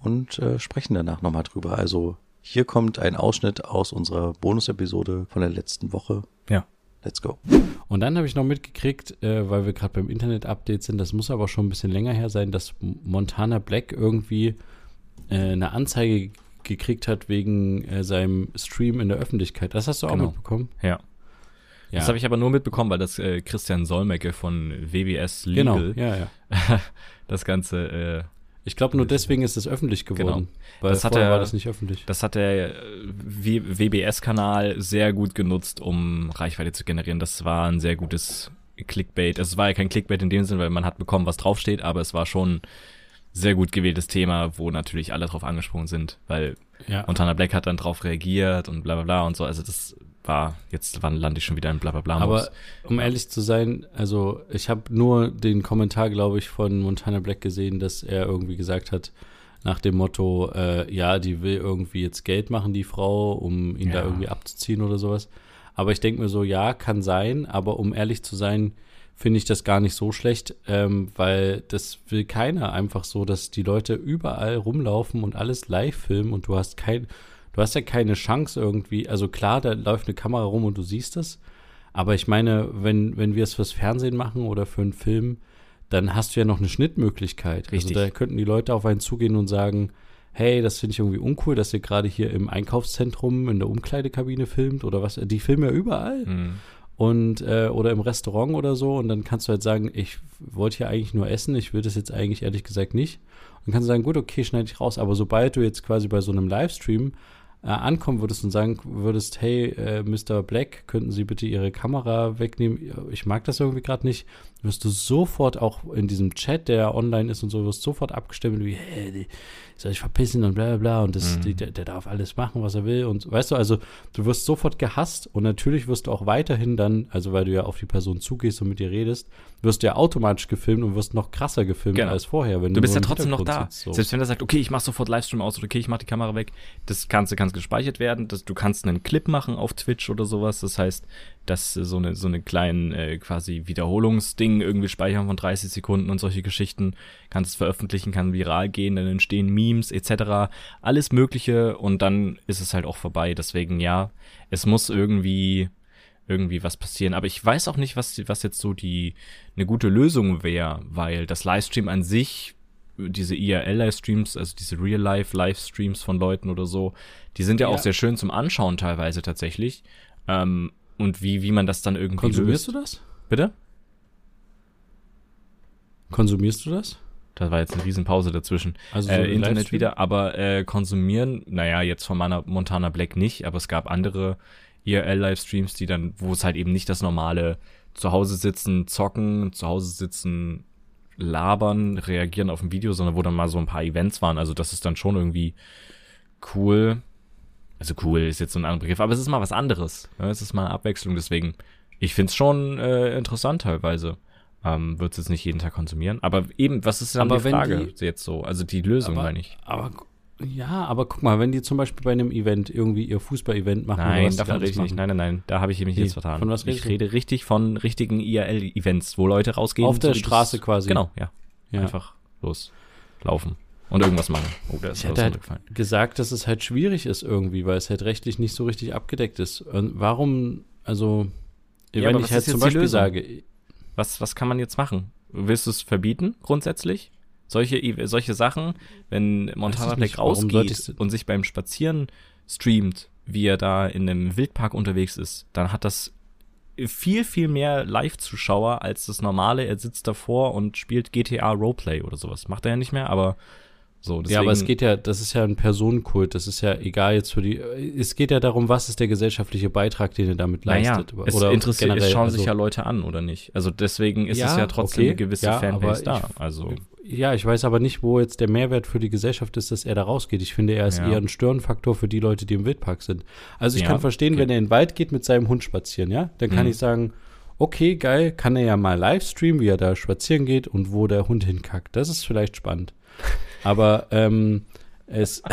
und äh, sprechen danach nochmal drüber. Also hier kommt ein Ausschnitt aus unserer Bonus-Episode von der letzten Woche. Ja. Let's go. Und dann habe ich noch mitgekriegt, äh, weil wir gerade beim Internet-Update sind, das muss aber schon ein bisschen länger her sein, dass Montana Black irgendwie äh, eine Anzeige gekriegt hat wegen äh, seinem Stream in der Öffentlichkeit. Das hast du auch Genau. mitbekommen? Ja. Ja, Das habe ich aber nur mitbekommen, weil das äh, Christian Solmecke von WBS genau. Legal Ja, ja. das Ganze, äh, Ich glaube, nur deswegen ist es öffentlich geworden. Weil Das hat er- war das nicht öffentlich. das hat der äh, WBS-Kanal sehr gut genutzt, um Reichweite zu generieren. Das war ein sehr gutes Clickbait. Es war ja kein Clickbait in dem Sinn, weil man hat bekommen, was draufsteht, aber es war schon sehr gut gewähltes Thema, wo natürlich alle drauf angesprungen sind, weil Ja. Montana Black hat dann drauf reagiert und bla bla bla und so. Also das war, jetzt wann lande ich schon wieder in bla bla. Aber um ehrlich zu sein, also ich habe nur den Kommentar, glaube ich, von Montana Black gesehen, dass er irgendwie gesagt hat, nach dem Motto, äh, ja, die will irgendwie jetzt Geld machen, die Frau, um ihn da Ja. irgendwie abzuziehen oder sowas. Aber ich denke mir so, ja, kann sein, aber um ehrlich zu sein, finde ich das gar nicht so schlecht, ähm, weil das will keiner einfach so, dass die Leute überall rumlaufen und alles live filmen und du hast kein, du hast ja keine Chance irgendwie, also klar, da läuft eine Kamera rum und du siehst es, aber ich meine, wenn, wenn wir es fürs Fernsehen machen oder für einen Film, dann hast du ja noch eine Schnittmöglichkeit. Richtig. Also da könnten die Leute auf einen zugehen und sagen, hey, das finde ich irgendwie uncool, dass ihr gerade hier im Einkaufszentrum in der Umkleidekabine filmt oder was. Die filmen ja überall Mhm. und äh, oder im Restaurant oder so und dann kannst du halt sagen, ich wollte hier eigentlich nur essen, ich will das jetzt eigentlich ehrlich gesagt nicht. Und dann kannst du sagen, gut, okay, schneide ich raus. Aber sobald du jetzt quasi bei so einem Livestream äh, ankommen würdest und sagen würdest, hey, äh, Mr. Black, könnten Sie bitte Ihre Kamera wegnehmen? Ich mag das irgendwie gerade nicht. Wirst du sofort auch in diesem Chat, der online ist und so, wirst sofort abgestimmt, wie, hey, die soll ich verpissen und bla bla bla und das, Mhm. die, der, der darf alles machen, was er will und weißt du, also du wirst sofort gehasst und natürlich wirst du auch weiterhin dann, also weil du ja auf die Person zugehst und mit ihr redest, wirst du ja automatisch gefilmt und wirst noch krasser gefilmt Genau. als vorher. Wenn Du bist nur ja trotzdem noch da. Sitzt, so. Selbst wenn er sagt, okay, ich mach sofort Livestream aus oder okay, ich mach die Kamera weg, das kannst, kannst gespeichert werden. Das, du kannst einen Clip machen auf Twitch oder sowas. Das heißt, dass äh, so eine so eine kleinen äh, quasi Wiederholungsding irgendwie speichern von 30 Sekunden und solche Geschichten kannst es veröffentlichen, kann viral gehen, dann entstehen Memes etc. Alles Mögliche und dann ist es halt auch vorbei. Deswegen ja, es muss irgendwie irgendwie was passieren. Aber ich weiß auch nicht, was, was jetzt so die eine gute Lösung wäre, weil das Livestream an sich, diese IRL-Livestreams, also diese Real-Life-Livestreams von Leuten oder so, die sind ja, Ja. auch sehr schön zum Anschauen teilweise tatsächlich. Ähm, und wie, wie man das dann irgendwie Konsumierst löst. du das? Bitte? Konsumierst du das? Da war jetzt eine Riesenpause dazwischen. Also so äh, Internet Livestream? wieder, aber äh, konsumieren, naja, jetzt von meiner Montana Black nicht, aber es gab andere IRL-Livestreams, die dann, wo es halt eben nicht das normale zu Hause sitzen, zocken, zu Hause sitzen, labern, reagieren auf ein Video, sondern wo dann mal so ein paar Events waren. Also das ist dann schon irgendwie cool. Also cool ist jetzt so ein anderer Begriff, aber es ist mal was anderes. Ja, es ist mal eine Abwechslung, deswegen, ich find's schon äh, interessant teilweise. Ähm, Würde jetzt nicht jeden Tag konsumieren. Aber eben, was ist dann Aber die wenn Frage die- jetzt so? Also die Lösung, Aber- meine ich. Aber ja, aber guck mal, wenn die zum Beispiel bei einem Event irgendwie ihr Fußball-Event machen Nein, davon rede ich nicht. Nein, nein, nein, da habe ich mich Wie? jetzt vertan. Von was ich du? rede richtig von richtigen IRL-Events, wo Leute rausgehen. Auf der Straße quasi. Genau, ja. Ja. Einfach loslaufen und irgendwas machen. Oh, der ist Ich hätte halt gesagt, dass es halt schwierig ist irgendwie, weil es halt rechtlich nicht so richtig abgedeckt ist. Und warum, also, Ja, wenn ich halt zum Beispiel sage, Was, was kann man jetzt machen? Willst du es verbieten, grundsätzlich? Solche, I- solche Sachen, wenn Montana Black rausgeht und sich beim Spazieren streamt, wie er da in einem Wildpark unterwegs ist, dann hat das viel, viel mehr Live-Zuschauer als das normale. Er sitzt davor und spielt GTA Roleplay oder sowas. Macht er ja nicht mehr, aber so. Deswegen, ja, aber es geht ja, das ist ja ein Personenkult, das ist ja egal jetzt für die, es geht ja darum, was ist der gesellschaftliche Beitrag, den er damit naja, leistet. es oder interessiert, generell, es schauen also- sich ja Leute an, oder nicht? Also deswegen ist es Ja, ja trotzdem okay, eine gewisse ja, Fanbase da. ich- Also, Ja, ich weiß aber nicht, wo jetzt der Mehrwert für die Gesellschaft ist, dass er da rausgeht. Ich finde, er ist Ja. eher ein Störenfaktor für die Leute, die im Wildpark sind. Also ich Ja, kann verstehen, okay. wenn er in den Wald geht mit seinem Hund spazieren, ja, dann kann Mhm. ich sagen, okay, geil, kann er ja mal live streamen, wie er da spazieren geht und wo der Hund hinkackt. Das ist vielleicht spannend. Aber ähm, es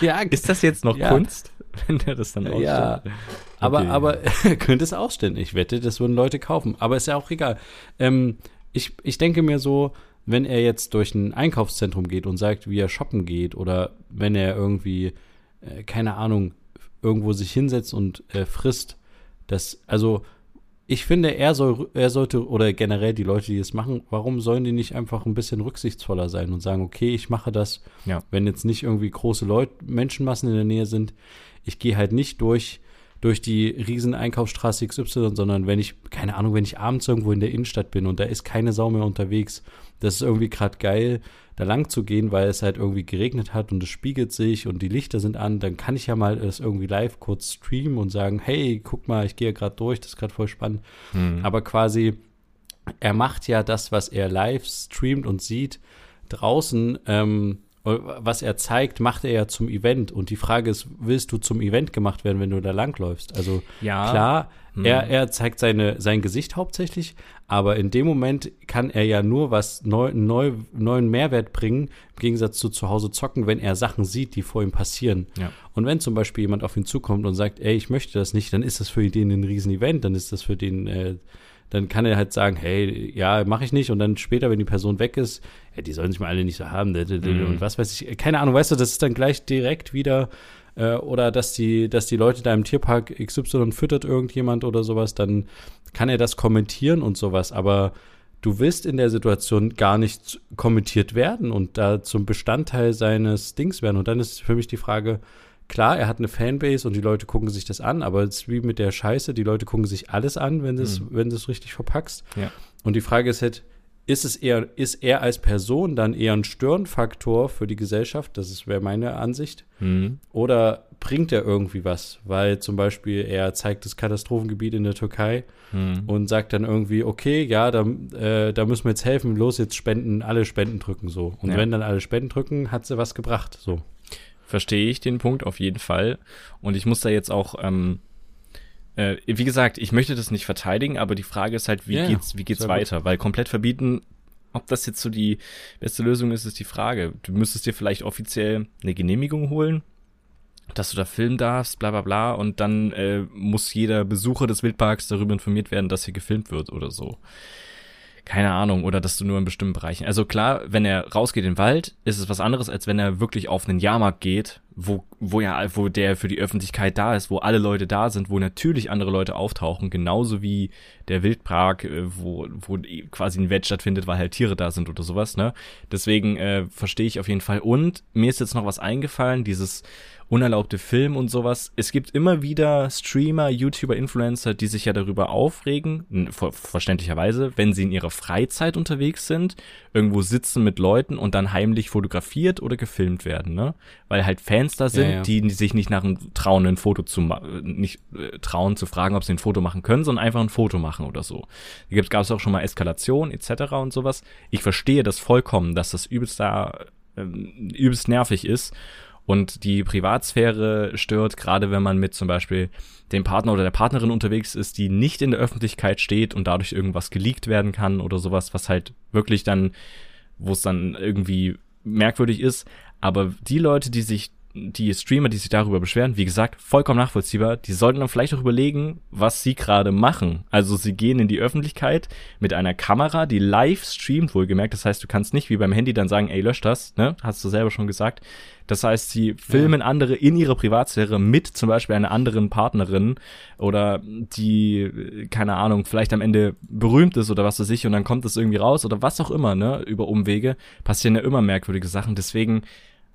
ja, ist das jetzt noch Ja. Kunst, wenn der das dann Ja, ausstellt? aber, Okay. aber er könnte es ausstellen. Ich wette, das würden Leute kaufen. Aber ist ja auch egal. Ähm, ich, ich denke mir so, wenn er jetzt durch ein Einkaufszentrum geht und sagt, wie er shoppen geht, oder wenn er irgendwie, äh, keine Ahnung, irgendwo sich hinsetzt und äh, frisst, das, also ich finde, er soll, er sollte, oder generell die Leute, die es machen, warum sollen die nicht einfach ein bisschen rücksichtsvoller sein und sagen, okay, ich mache das, Ja. wenn jetzt nicht irgendwie große Leute, Menschenmassen in der Nähe sind, ich gehe halt nicht durch, durch die riesen Einkaufsstraße XY, sondern wenn ich, keine Ahnung, wenn ich abends irgendwo in der Innenstadt bin und da ist keine Sau mehr unterwegs, das ist irgendwie gerade geil, da lang zu gehen, weil es halt irgendwie geregnet hat und es spiegelt sich und die Lichter sind an, dann kann ich ja mal das irgendwie live kurz streamen und sagen, hey, guck mal, ich gehe gerade durch, das ist gerade voll spannend. Hm. Aber quasi, er macht ja das, was er live streamt und sieht, draußen, ähm, was er zeigt, macht er ja zum Event. Und die Frage ist, willst du zum Event gemacht werden, wenn du da langläufst? Also Ja. klar, Hm. er, er zeigt seine, sein Gesicht hauptsächlich, aber in dem Moment kann er ja nur was neu, neu, neuen Mehrwert bringen, im Gegensatz zu zu Hause zocken, wenn er Sachen sieht, die vor ihm passieren. Ja. Und wenn zum Beispiel jemand auf ihn zukommt und sagt, ey, ich möchte das nicht, dann ist das für den ein Riesen-Event, dann ist das für den, äh, dann kann er halt sagen, hey, ja, mache ich nicht. Und dann später, wenn die Person weg ist, ja, die sollen sich mal alle nicht so haben, Mhm. und was weiß ich, keine Ahnung, weißt du, das ist dann gleich direkt wieder, äh, oder dass die, dass die Leute da im Tierpark XY füttert irgendjemand oder sowas, dann kann er das kommentieren und sowas, aber du willst in der Situation gar nicht kommentiert werden und da zum Bestandteil seines Dings werden. Und dann ist für mich die Frage, klar, er hat eine Fanbase und die Leute gucken sich das an, aber es ist wie mit der Scheiße, die Leute gucken sich alles an, wenn du es, Mhm. wenn richtig verpackst. Ja. Und die Frage ist halt, ist es eher, ist er als Person dann eher ein Störenfaktor für die Gesellschaft? Das wäre meine Ansicht. Hm. Oder bringt er irgendwie was? Weil zum Beispiel er zeigt das Katastrophengebiet in der Türkei Hm. und sagt dann irgendwie, okay, ja, da, äh, da müssen wir jetzt helfen, los, jetzt spenden, alle Spenden drücken so. Und Ja. wenn dann alle Spenden drücken, hat sie was gebracht. So. Verstehe ich den Punkt auf jeden Fall. Und ich muss da jetzt auch, ähm, äh, wie gesagt, ich möchte das nicht verteidigen, aber die Frage ist halt, wie Ja, geht's, wie geht's Sehr gut. weiter? Weil komplett verbieten, ob das jetzt so die beste Lösung ist, ist die Frage. Du müsstest dir vielleicht offiziell eine Genehmigung holen, dass du da filmen darfst, bla bla bla, und dann äh, muss jeder Besucher des Wildparks darüber informiert werden, dass hier gefilmt wird oder so. Keine Ahnung, oder dass du nur in bestimmten Bereichen. Also klar, wenn er rausgeht in den Wald, ist es was anderes, als wenn er wirklich auf einen Jahrmarkt geht, wo, wo ja, wo der für die Öffentlichkeit da ist, wo alle Leute da sind, wo natürlich andere Leute auftauchen, genauso wie der Wildpark, äh, wo, wo quasi ein Wett stattfindet, weil halt Tiere da sind oder sowas, ne? Deswegen äh, verstehe ich auf jeden Fall. Und mir ist jetzt noch was eingefallen, dieses unerlaubte Film und sowas. Es gibt immer wieder Streamer, YouTuber, Influencer, die sich ja darüber aufregen, ver verständlicherweise, wenn sie in ihrer Freizeit unterwegs sind, irgendwo sitzen mit Leuten und dann heimlich fotografiert oder gefilmt werden, ne? Weil halt Fans da sind, ja, ja. Die, sich nicht nach einem trauen, ein Foto zu nicht äh, trauen zu fragen, ob sie ein Foto machen können, sondern einfach ein Foto machen oder so. Da gab es auch schon mal Eskalation etc. und sowas. Ich verstehe das vollkommen, dass das übelst da äh, übelst nervig ist und die Privatsphäre stört, gerade wenn man mit zum Beispiel dem Partner oder der Partnerin unterwegs ist, die nicht in der Öffentlichkeit steht und dadurch irgendwas geleakt werden kann oder sowas, was halt wirklich dann, wo es dann irgendwie merkwürdig ist. Aber die Leute, die sich die Streamer, die sich darüber beschweren, wie gesagt, vollkommen nachvollziehbar, die sollten dann vielleicht auch überlegen, was sie gerade machen. Also sie gehen in die Öffentlichkeit mit einer Kamera, die live streamt, wohlgemerkt. Das heißt, du kannst nicht wie beim Handy dann sagen, ey, lösch das, ne? Hast du selber schon gesagt. Das heißt, sie filmen ja. andere in ihrer Privatsphäre mit zum Beispiel einer anderen Partnerin oder die, keine Ahnung, vielleicht am Ende berühmt ist oder was weiß ich und dann kommt es irgendwie raus oder was auch immer, ne? Über Umwege passieren ja immer merkwürdige Sachen. Deswegen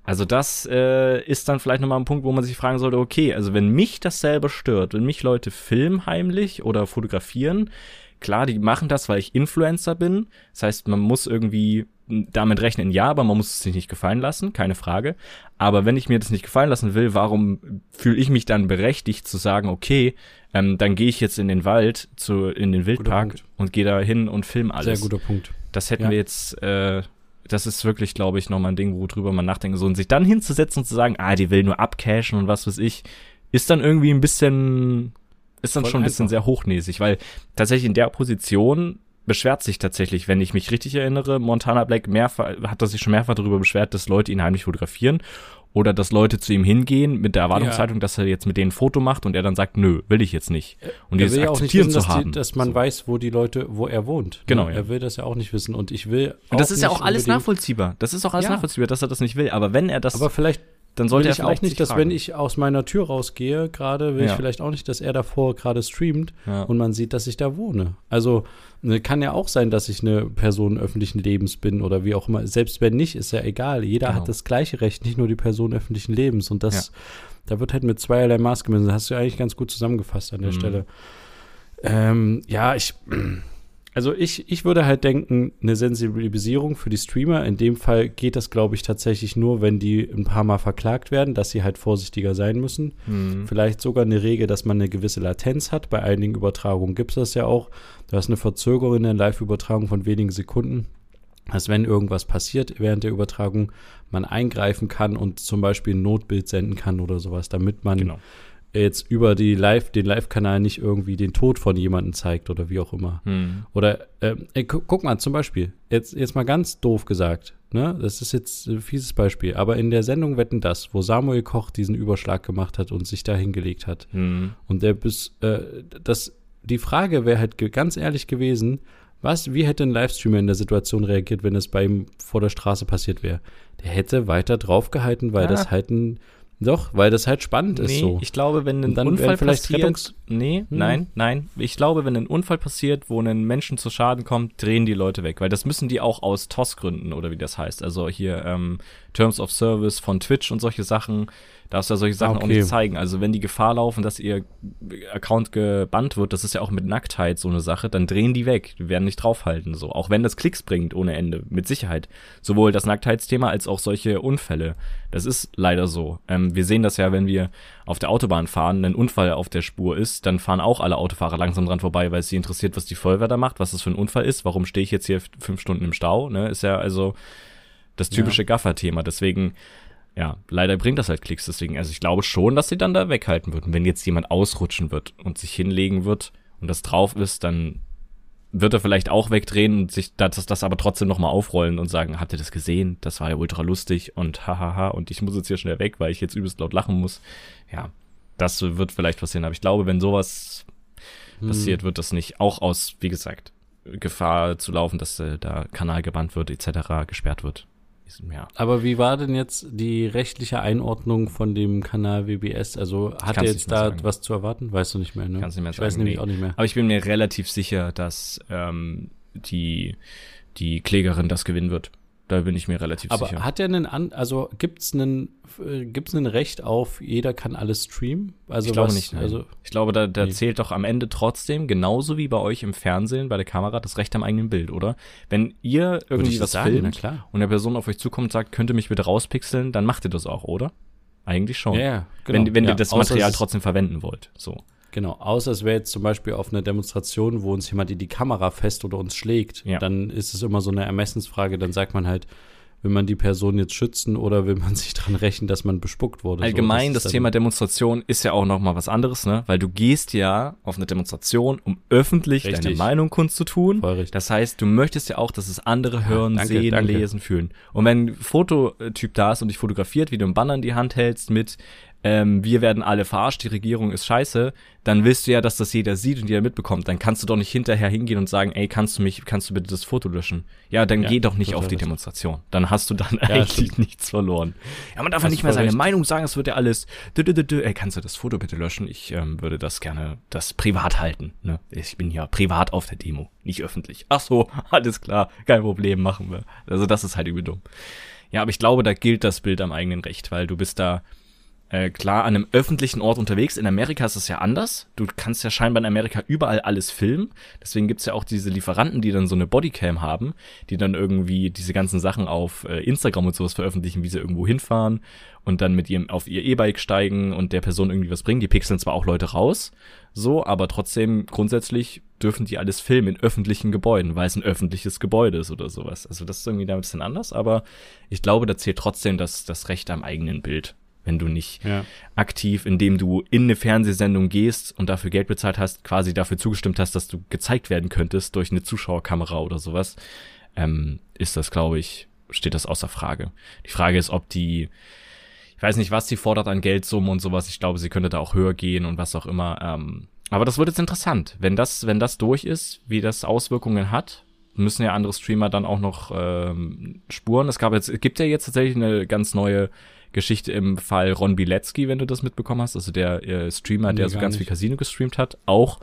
also das äh, ist dann vielleicht nochmal ein Punkt, wo man sich fragen sollte, okay, also wenn mich das selber stört, wenn mich Leute filmen heimlich oder fotografieren, klar, die machen das, weil ich Influencer bin. Das heißt, man muss irgendwie damit rechnen, ja, aber man muss es sich nicht gefallen lassen, keine Frage. Aber wenn ich mir das nicht gefallen lassen will, warum fühle ich mich dann berechtigt zu sagen, okay, ähm, dann gehe ich jetzt in den Wald, zu, in den Wildpark und gehe da hin und film alles. Sehr guter Punkt. Das hätten ja. wir jetzt äh, das ist wirklich, glaube ich, nochmal ein Ding, worüber man nachdenken soll. Und sich dann hinzusetzen und zu sagen, ah, die will nur abcashen und was weiß ich, ist dann irgendwie ein bisschen, ist dann Voll schon ein bisschen sehr hochnäsig, weil tatsächlich in der Position beschwert sich tatsächlich, wenn ich mich richtig erinnere, Montana Black mehrfach, hat er sich schon mehrfach darüber beschwert, dass Leute ihn heimlich fotografieren oder dass Leute zu ihm hingehen mit der Erwartungshaltung, ja. dass er jetzt mit denen ein Foto macht und er dann sagt, nö, will ich jetzt nicht. Und er will ja auch nicht wissen, dass, die, dass, man so. weiß, wo die Leute, wo er wohnt. Genau. Ja. Er will das ja auch nicht wissen und ich will. Und das ist ja auch alles nachvollziehbar. Das ist auch alles nachvollziehbar, dass er das nicht will. Aber wenn er das. Aber vielleicht dann sollte will ich auch nicht, dass fragen. wenn ich aus meiner Tür rausgehe, gerade will ja. ich vielleicht auch nicht, dass er davor gerade streamt ja. und man sieht, dass ich da wohne. Also ne, kann ja auch sein, dass ich eine Person öffentlichen Lebens bin oder wie auch immer. Selbst wenn nicht, ist ja egal. Jeder genau. hat das gleiche Recht, nicht nur die Person öffentlichen Lebens. Und das, ja. da wird halt mit zweierlei Maß gemessen. Das hast du eigentlich ganz gut zusammengefasst an der mhm. Stelle. Ähm, ja, ich also ich, ich würde halt denken, eine Sensibilisierung für die Streamer. In dem Fall geht das, glaube ich, tatsächlich nur, wenn die ein paar Mal verklagt werden, dass sie halt vorsichtiger sein müssen. Mhm. Vielleicht sogar eine Regel, dass man eine gewisse Latenz hat. Bei einigen Übertragungen gibt es das ja auch. Du hast eine Verzögerung in der Live-Übertragung von wenigen Sekunden. Dass wenn irgendwas passiert während der Übertragung, man eingreifen kann und zum Beispiel ein Notbild senden kann oder sowas, damit man genau jetzt über die Live, den Live-Kanal nicht irgendwie den Tod von jemandem zeigt oder wie auch immer. Hm. Oder ähm, ey, gu guck mal, zum Beispiel, jetzt, jetzt mal ganz doof gesagt, ne? Das ist jetzt ein fieses Beispiel, aber in der Sendung Wetten das, wo Samuel Koch diesen Überschlag gemacht hat und sich da hingelegt hat. Hm. Und der bis, äh, das, die Frage wäre halt ganz ehrlich gewesen, was, wie hätte ein Livestreamer in der Situation reagiert, wenn es bei ihm vor der Straße passiert wäre? Der hätte weiter draufgehalten, weil ja. das halt ein doch, weil das halt spannend nee, ist so. Ich glaube, wenn ein Unfall passiert. Rettungs nee, hm. nein, nein. Ich glaube, wenn ein Unfall passiert, wo ein Menschen zu Schaden kommt, drehen die Leute weg. Weil das müssen die auch aus TOS-Gründen oder wie das heißt. Also hier ähm, Terms of Service von Twitch und solche Sachen darfst du ja solche Sachen okay. auch nicht zeigen. Also wenn die Gefahr laufen, dass ihr Account gebannt wird, das ist ja auch mit Nacktheit so eine Sache, dann drehen die weg. Die werden nicht draufhalten, so. Auch wenn das Klicks bringt, ohne Ende. Mit Sicherheit. Sowohl das Nacktheitsthema als auch solche Unfälle. Das ist leider so. Ähm, wir sehen das ja, wenn wir auf der Autobahn fahren, ein Unfall auf der Spur ist, dann fahren auch alle Autofahrer langsam dran vorbei, weil es sie interessiert, was die Feuerwehr da macht, was das für ein Unfall ist, warum stehe ich jetzt hier fünf Stunden im Stau, ne? Ist ja also das typische ja. Gaffer-Thema. Deswegen ja, leider bringt das halt Klicks. Deswegen, also ich glaube schon, dass sie dann da weghalten würden. Wenn jetzt jemand ausrutschen wird und sich hinlegen wird und das drauf ist, dann wird er vielleicht auch wegdrehen und sich das, das aber trotzdem nochmal aufrollen und sagen, habt ihr das gesehen? Das war ja ultra lustig und hahaha und ich muss jetzt hier schnell weg, weil ich jetzt übelst laut lachen muss. Ja, das wird vielleicht passieren. Aber ich glaube, wenn sowas hm. passiert, wird das nicht auch aus, wie gesagt, Gefahr zu laufen, dass äh, da Kanal gebannt wird, etc., gesperrt wird. Ja. Aber wie war denn jetzt die rechtliche Einordnung von dem Kanal WBS? Also hat er jetzt da sagen. was zu erwarten? Weißt du nicht mehr, ne? Kannst nicht mehr ich weiß sagen, nämlich nee. auch nicht mehr. Aber ich bin mir relativ sicher, dass ähm, die, die Klägerin das gewinnen wird. Da bin ich mir relativ Aber sicher. hat er einen, an, also gibt's einen, äh, gibt's einen Recht auf, jeder kann alles streamen? Also ich glaube was, nicht. Nein. Also ich glaube, da, da Nee. zählt doch am Ende trotzdem, genauso wie bei euch im Fernsehen, bei der Kamera, das Recht am eigenen Bild, oder? Wenn ihr irgendwie was sagen, filmt klar. und eine Person auf euch zukommt und sagt, könnt ihr mich bitte rauspixeln, dann macht ihr das auch, oder? Eigentlich schon. Ja, ja, genau. Wenn, wenn ja, ihr das Material trotzdem verwenden wollt. So. Genau, außer es wäre jetzt zum Beispiel auf einer Demonstration, wo uns jemand in die Kamera fest oder uns schlägt, Ja. dann ist es immer so eine Ermessensfrage, dann sagt man halt, will man die Person jetzt schützen oder will man sich dran rächen, dass man bespuckt wurde? Allgemein, so, das, ist Thema Demonstration ist ja auch noch mal was anderes, ne? Weil du gehst ja auf eine Demonstration, um öffentlich deine Richtig. Meinung kundzutun. Voll richtig. Das heißt, du möchtest ja auch, dass es andere hören, danke, sehen, danke. lesen, fühlen. Und wenn ein Fototyp da ist und dich fotografiert, wie du einen Banner in die Hand hältst mit ähm, wir werden alle verarscht, die Regierung ist scheiße, dann willst du ja, dass das jeder sieht und jeder mitbekommt. Dann kannst du doch nicht hinterher hingehen und sagen, ey, kannst du mich, kannst du bitte das Foto löschen? Ja, dann Ja, geh doch nicht auf die. Demonstration. Dann hast du dann eigentlich stimmt. nichts verloren. Ja, man darf ja nicht mehr seine recht. Meinung sagen, es wird ja alles. Dü, dü, dü, dü. Ey, kannst du das Foto bitte löschen? Ich ähm, würde das gerne, das privat halten. Ne? Ich bin ja privat auf der Demo, nicht öffentlich. Ach so, alles klar, kein Problem, machen wir. Also das ist halt übel dumm. Ja, aber ich glaube, da gilt das Bild am eigenen Recht, weil du bist da äh, klar an einem öffentlichen Ort unterwegs. In Amerika ist es ja anders. Du kannst ja scheinbar in Amerika überall alles filmen. Deswegen gibt's ja auch diese Lieferanten, die dann so eine Bodycam haben, die dann irgendwie diese ganzen Sachen auf äh, Instagram und sowas veröffentlichen, wie sie irgendwo hinfahren und dann mit ihrem auf ihr E-Bike steigen und der Person irgendwie was bringen. Die pixeln zwar auch Leute raus, so, aber trotzdem grundsätzlich dürfen die alles filmen in öffentlichen Gebäuden, weil es ein öffentliches Gebäude ist oder sowas. Also das ist irgendwie da ein bisschen anders, aber ich glaube, da zählt trotzdem das, das Recht am eigenen Bild. Wenn du nicht Ja. aktiv, indem du in eine Fernsehsendung gehst und dafür Geld bezahlt hast, quasi dafür zugestimmt hast, dass du gezeigt werden könntest durch eine Zuschauerkamera oder sowas, ähm, ist das, glaube ich, steht das außer Frage. Die Frage ist, ob die, ich weiß nicht, was sie fordert an Geldsummen und sowas. Ich glaube, sie könnte da auch höher gehen und was auch immer. Ähm, aber das wird jetzt interessant. Wenn das, wenn das durch ist, wie das Auswirkungen hat, müssen ja andere Streamer dann auch noch ähm, spuren. Es gab jetzt, es gibt ja jetzt tatsächlich eine ganz neue Geschichte im Fall Ron Bilecki, wenn du das mitbekommen hast, also der äh, Streamer, Nee, der so ganz nicht. viel Casino gestreamt hat, auch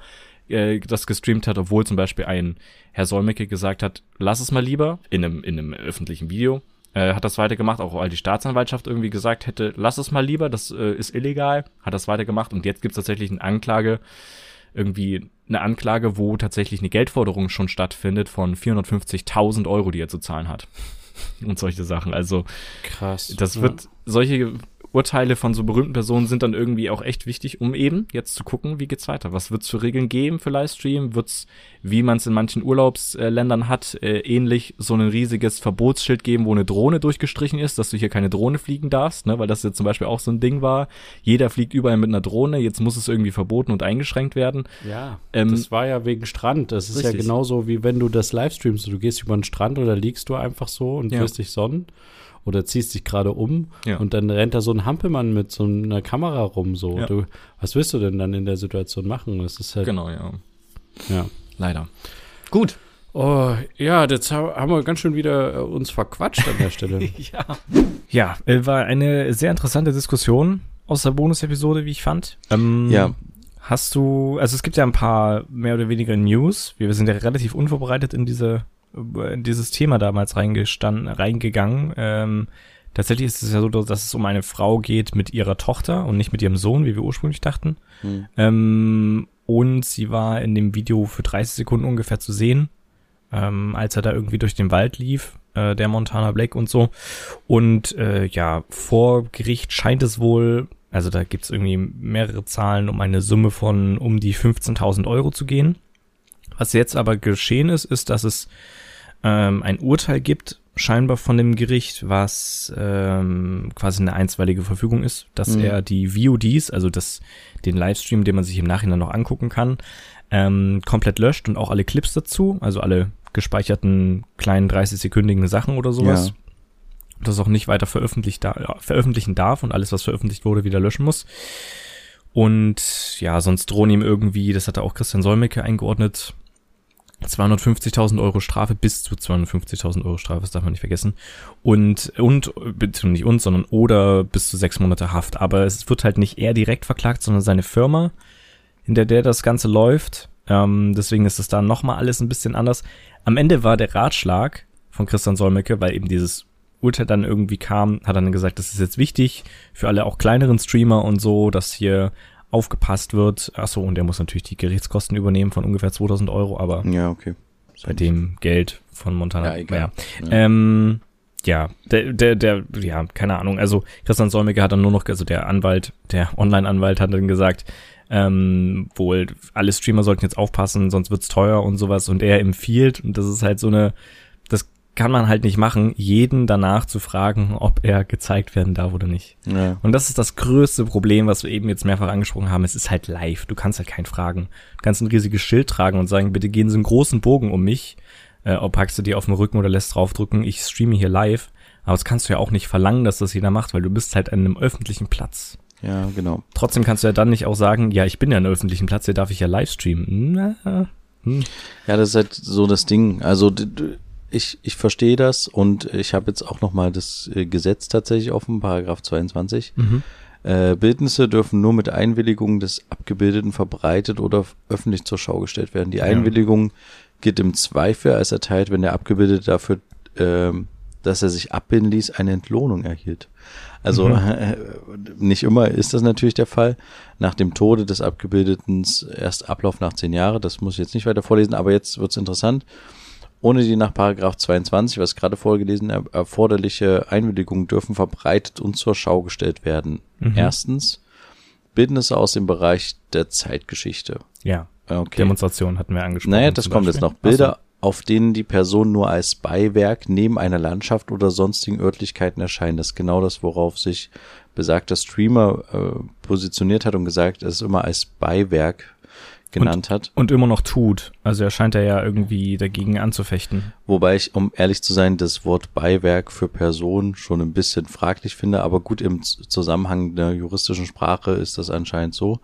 äh, das gestreamt hat, obwohl zum Beispiel ein Herr Solmecke gesagt hat, lass es mal lieber in einem, in einem öffentlichen Video. Äh, hat das weitergemacht, auch weil die Staatsanwaltschaft irgendwie gesagt hätte, lass es mal lieber, das äh, ist illegal, hat das weitergemacht und jetzt gibt es tatsächlich eine Anklage, irgendwie eine Anklage, wo tatsächlich eine Geldforderung schon stattfindet von 450.000 Euro, die er zu zahlen hat. Und solche Sachen. Also Krass. das Ja. wird, solche Urteile von so berühmten Personen sind dann irgendwie auch echt wichtig, um eben jetzt zu gucken, wie geht's weiter. Was wird's für Regeln geben für Livestream? Wird's, wie man es in manchen Urlaubsländern hat, äh, ähnlich so ein riesiges Verbotsschild geben, wo eine Drohne durchgestrichen ist, dass du hier keine Drohne fliegen darfst, ne? Weil das jetzt zum Beispiel auch so ein Ding war. Jeder fliegt überall mit einer Drohne, jetzt muss es irgendwie verboten und eingeschränkt werden. Ja, Ähm, das war ja wegen Strand. Das ist ja genauso wie wenn du das livestreamst. Du gehst über den Strand oder liegst du einfach so und Ja. wirst dich sonnen oder ziehst dich gerade um Ja. und dann rennt da so ein Hampelmann mit so einer Kamera rum. So, Ja. du, was willst du denn dann in der Situation machen? Das ist halt, Genau, ja. ja. Leider. Gut. Oh, ja, jetzt ha- haben wir ganz schön wieder äh, uns verquatscht an der Stelle. Ja. Ja, äh, war eine sehr interessante Diskussion aus der Bonus-Episode, wie ich fand. Ähm, Ja. Hast du, also es gibt ja ein paar mehr oder weniger News. Wir sind ja relativ unvorbereitet in diese, in dieses Thema damals reingestanden, reingegangen. Ähm, tatsächlich ist es ja so, dass es um eine Frau geht mit ihrer Tochter und nicht mit ihrem Sohn, wie wir ursprünglich dachten. Hm. Ähm, und sie war in dem Video für 30 Sekunden ungefähr zu sehen, ähm, als er da irgendwie durch den Wald lief, äh, der Montana Black und so. Und äh, ja, vor Gericht scheint es wohl, also da gibt's irgendwie mehrere Zahlen, um eine Summe von um die 15.000 Euro zu gehen. Was jetzt aber geschehen ist, ist, dass es ähm, ein Urteil gibt, scheinbar von dem Gericht, was ähm, quasi eine einstweilige Verfügung ist, dass Mhm. er die VODs, also das, den Livestream, den man sich im Nachhinein noch angucken kann, ähm, komplett löscht und auch alle Clips dazu, also alle gespeicherten kleinen 30-sekündigen Sachen oder sowas. Ja. Das auch nicht weiter veröffentlicht da, veröffentlichen darf und alles, was veröffentlicht wurde, wieder löschen muss. Und ja, sonst drohen ihm irgendwie, das hat auch Christian Solmecke eingeordnet, 250.000 Euro Strafe bis zu 250.000 Euro Strafe, das darf man nicht vergessen. Und, und, bitte nicht uns, sondern oder bis zu sechs Monate Haft. Aber es wird halt nicht er direkt verklagt, sondern seine Firma, in der der das Ganze läuft. Ähm, deswegen ist es da nochmal alles ein bisschen anders. Am Ende war der Ratschlag von Christian Solmecke, weil eben dieses Urteil dann irgendwie kam, hat dann gesagt, das ist jetzt wichtig für alle auch kleineren Streamer und so, dass hier aufgepasst wird. Achso, und der muss natürlich die Gerichtskosten übernehmen von ungefähr 2000 Euro, aber Ja, okay. bei dem Geld von Montana. Ja, egal. Ja, Ja. ähm, ja der, der, der, ja, keine Ahnung. Also Christian Solmecke hat dann nur noch, also der Anwalt, der Online-Anwalt hat dann gesagt, ähm, wohl alle Streamer sollten jetzt aufpassen, sonst wird's teuer und sowas. Und er empfiehlt, und das ist halt so eine, kann man halt nicht machen, jeden danach zu fragen, ob er gezeigt werden darf oder nicht. Ja. Und das ist das größte Problem, was wir eben jetzt mehrfach angesprochen haben. Es ist halt live. Du kannst halt keinen fragen. Du kannst ein riesiges Schild tragen und sagen, bitte gehen Sie einen großen Bogen um mich. Äh, ob packst du dir auf den Rücken oder lässt draufdrücken, ich streame hier live. Aber das kannst du ja auch nicht verlangen, dass das jeder macht, weil du bist halt an einem öffentlichen Platz. ja, genau. Trotzdem kannst du ja dann nicht auch sagen, ja, ich bin ja an einem öffentlichen Platz, hier darf ich ja live streamen. Na, hm. Ja, das ist halt so das Ding. Also ich, ich verstehe das und ich habe jetzt auch nochmal das äh, Gesetz tatsächlich offen, Paragraph 22. Mhm. Äh, Bildnisse dürfen nur mit Einwilligung des Abgebildeten verbreitet oder öffentlich zur Schau gestellt werden. Die Einwilligung gilt im Zweifel als erteilt, wenn der Abgebildete dafür, ähm, dass er sich abbilden ließ, eine Entlohnung erhielt. Also Mhm. äh, nicht immer ist das natürlich der Fall. Nach dem Tode des Abgebildeten erst Ablauf nach zehn Jahre, das muss ich jetzt nicht weiter vorlesen, aber jetzt wird's interessant. Ohne die nach Paragraph 22, was gerade vorgelesen, er- erforderliche Einwilligung dürfen verbreitet und zur Schau gestellt werden. Mhm. Erstens, Bildnisse aus dem Bereich der Zeitgeschichte. Ja, Okay. Demonstration hatten wir angesprochen. Naja, das kommt jetzt Beispiel. noch. Bilder, auf denen die Person nur als Beiwerk neben einer Landschaft oder sonstigen Örtlichkeiten erscheinen. Das ist genau das, worauf sich besagter Streamer äh, positioniert hat und gesagt, es immer als Beiwerk genannt hat. Und immer noch tut. Also er scheint ja irgendwie dagegen anzufechten. Wobei ich, um ehrlich zu sein, das Wort Beiwerk für Person schon ein bisschen fraglich finde, aber gut, im Zusammenhang der juristischen Sprache ist das anscheinend so.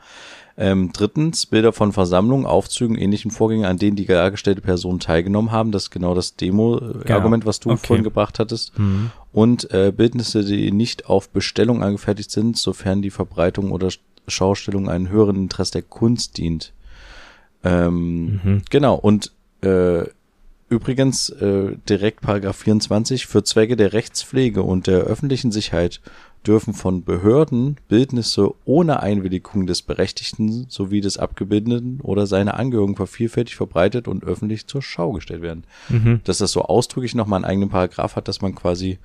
Ähm, drittens, Bilder von Versammlungen, Aufzügen, ähnlichen Vorgängen, an denen die dargestellte Personen teilgenommen haben. Das ist genau das Demo-Argument, was du Okay. vorhin gebracht hattest. Mhm. Und äh, Bildnisse, die nicht auf Bestellung angefertigt sind, sofern die Verbreitung oder Schaustellung einem höheren Interesse der Kunst dient. Ähm, Mhm. Genau, und äh, übrigens äh, direkt Paragraph 24, für Zwecke der Rechtspflege und der öffentlichen Sicherheit dürfen von Behörden Bildnisse ohne Einwilligung des Berechtigten sowie des Abgebildeten oder seiner Angehörigen vervielfältigt verbreitet und öffentlich zur Schau gestellt werden. Mhm. Dass das so ausdrücklich nochmal einen eigenen Paragraph hat, dass man quasi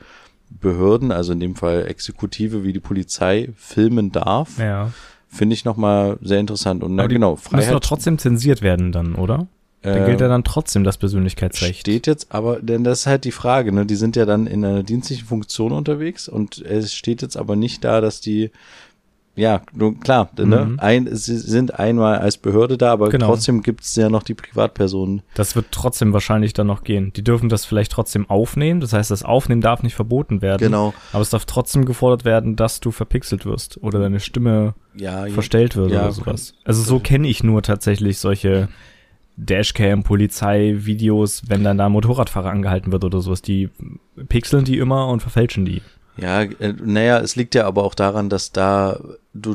Behörden, also in dem Fall Exekutive wie die Polizei, filmen darf, Ja. Finde ich nochmal sehr interessant. Und na genau, Müssen doch Freiheit trotzdem zensiert werden dann, oder? Da äh, gilt ja dann trotzdem das Persönlichkeitsrecht. Steht jetzt aber, denn das ist halt die Frage, ne? Die sind ja dann in einer dienstlichen Funktion unterwegs und es steht jetzt aber nicht da, dass die, ja, nur klar, ne? Mhm. Ein, sie sind einmal als Behörde da, aber Genau. trotzdem gibt's ja noch die Privatpersonen. Das wird trotzdem wahrscheinlich dann noch gehen. Die dürfen das vielleicht trotzdem aufnehmen. Das heißt, das Aufnehmen darf nicht verboten werden. Genau. Aber es darf trotzdem gefordert werden, dass du verpixelt wirst oder deine Stimme Ja, verstellt wird ja, oder sowas. Also so kenne ich nur tatsächlich solche Dashcam, Polizei-Videos, wenn dann da ein Motorradfahrer angehalten wird oder sowas. Die pixeln die immer und verfälschen die. Ja, äh, naja, es liegt ja aber auch daran, dass da du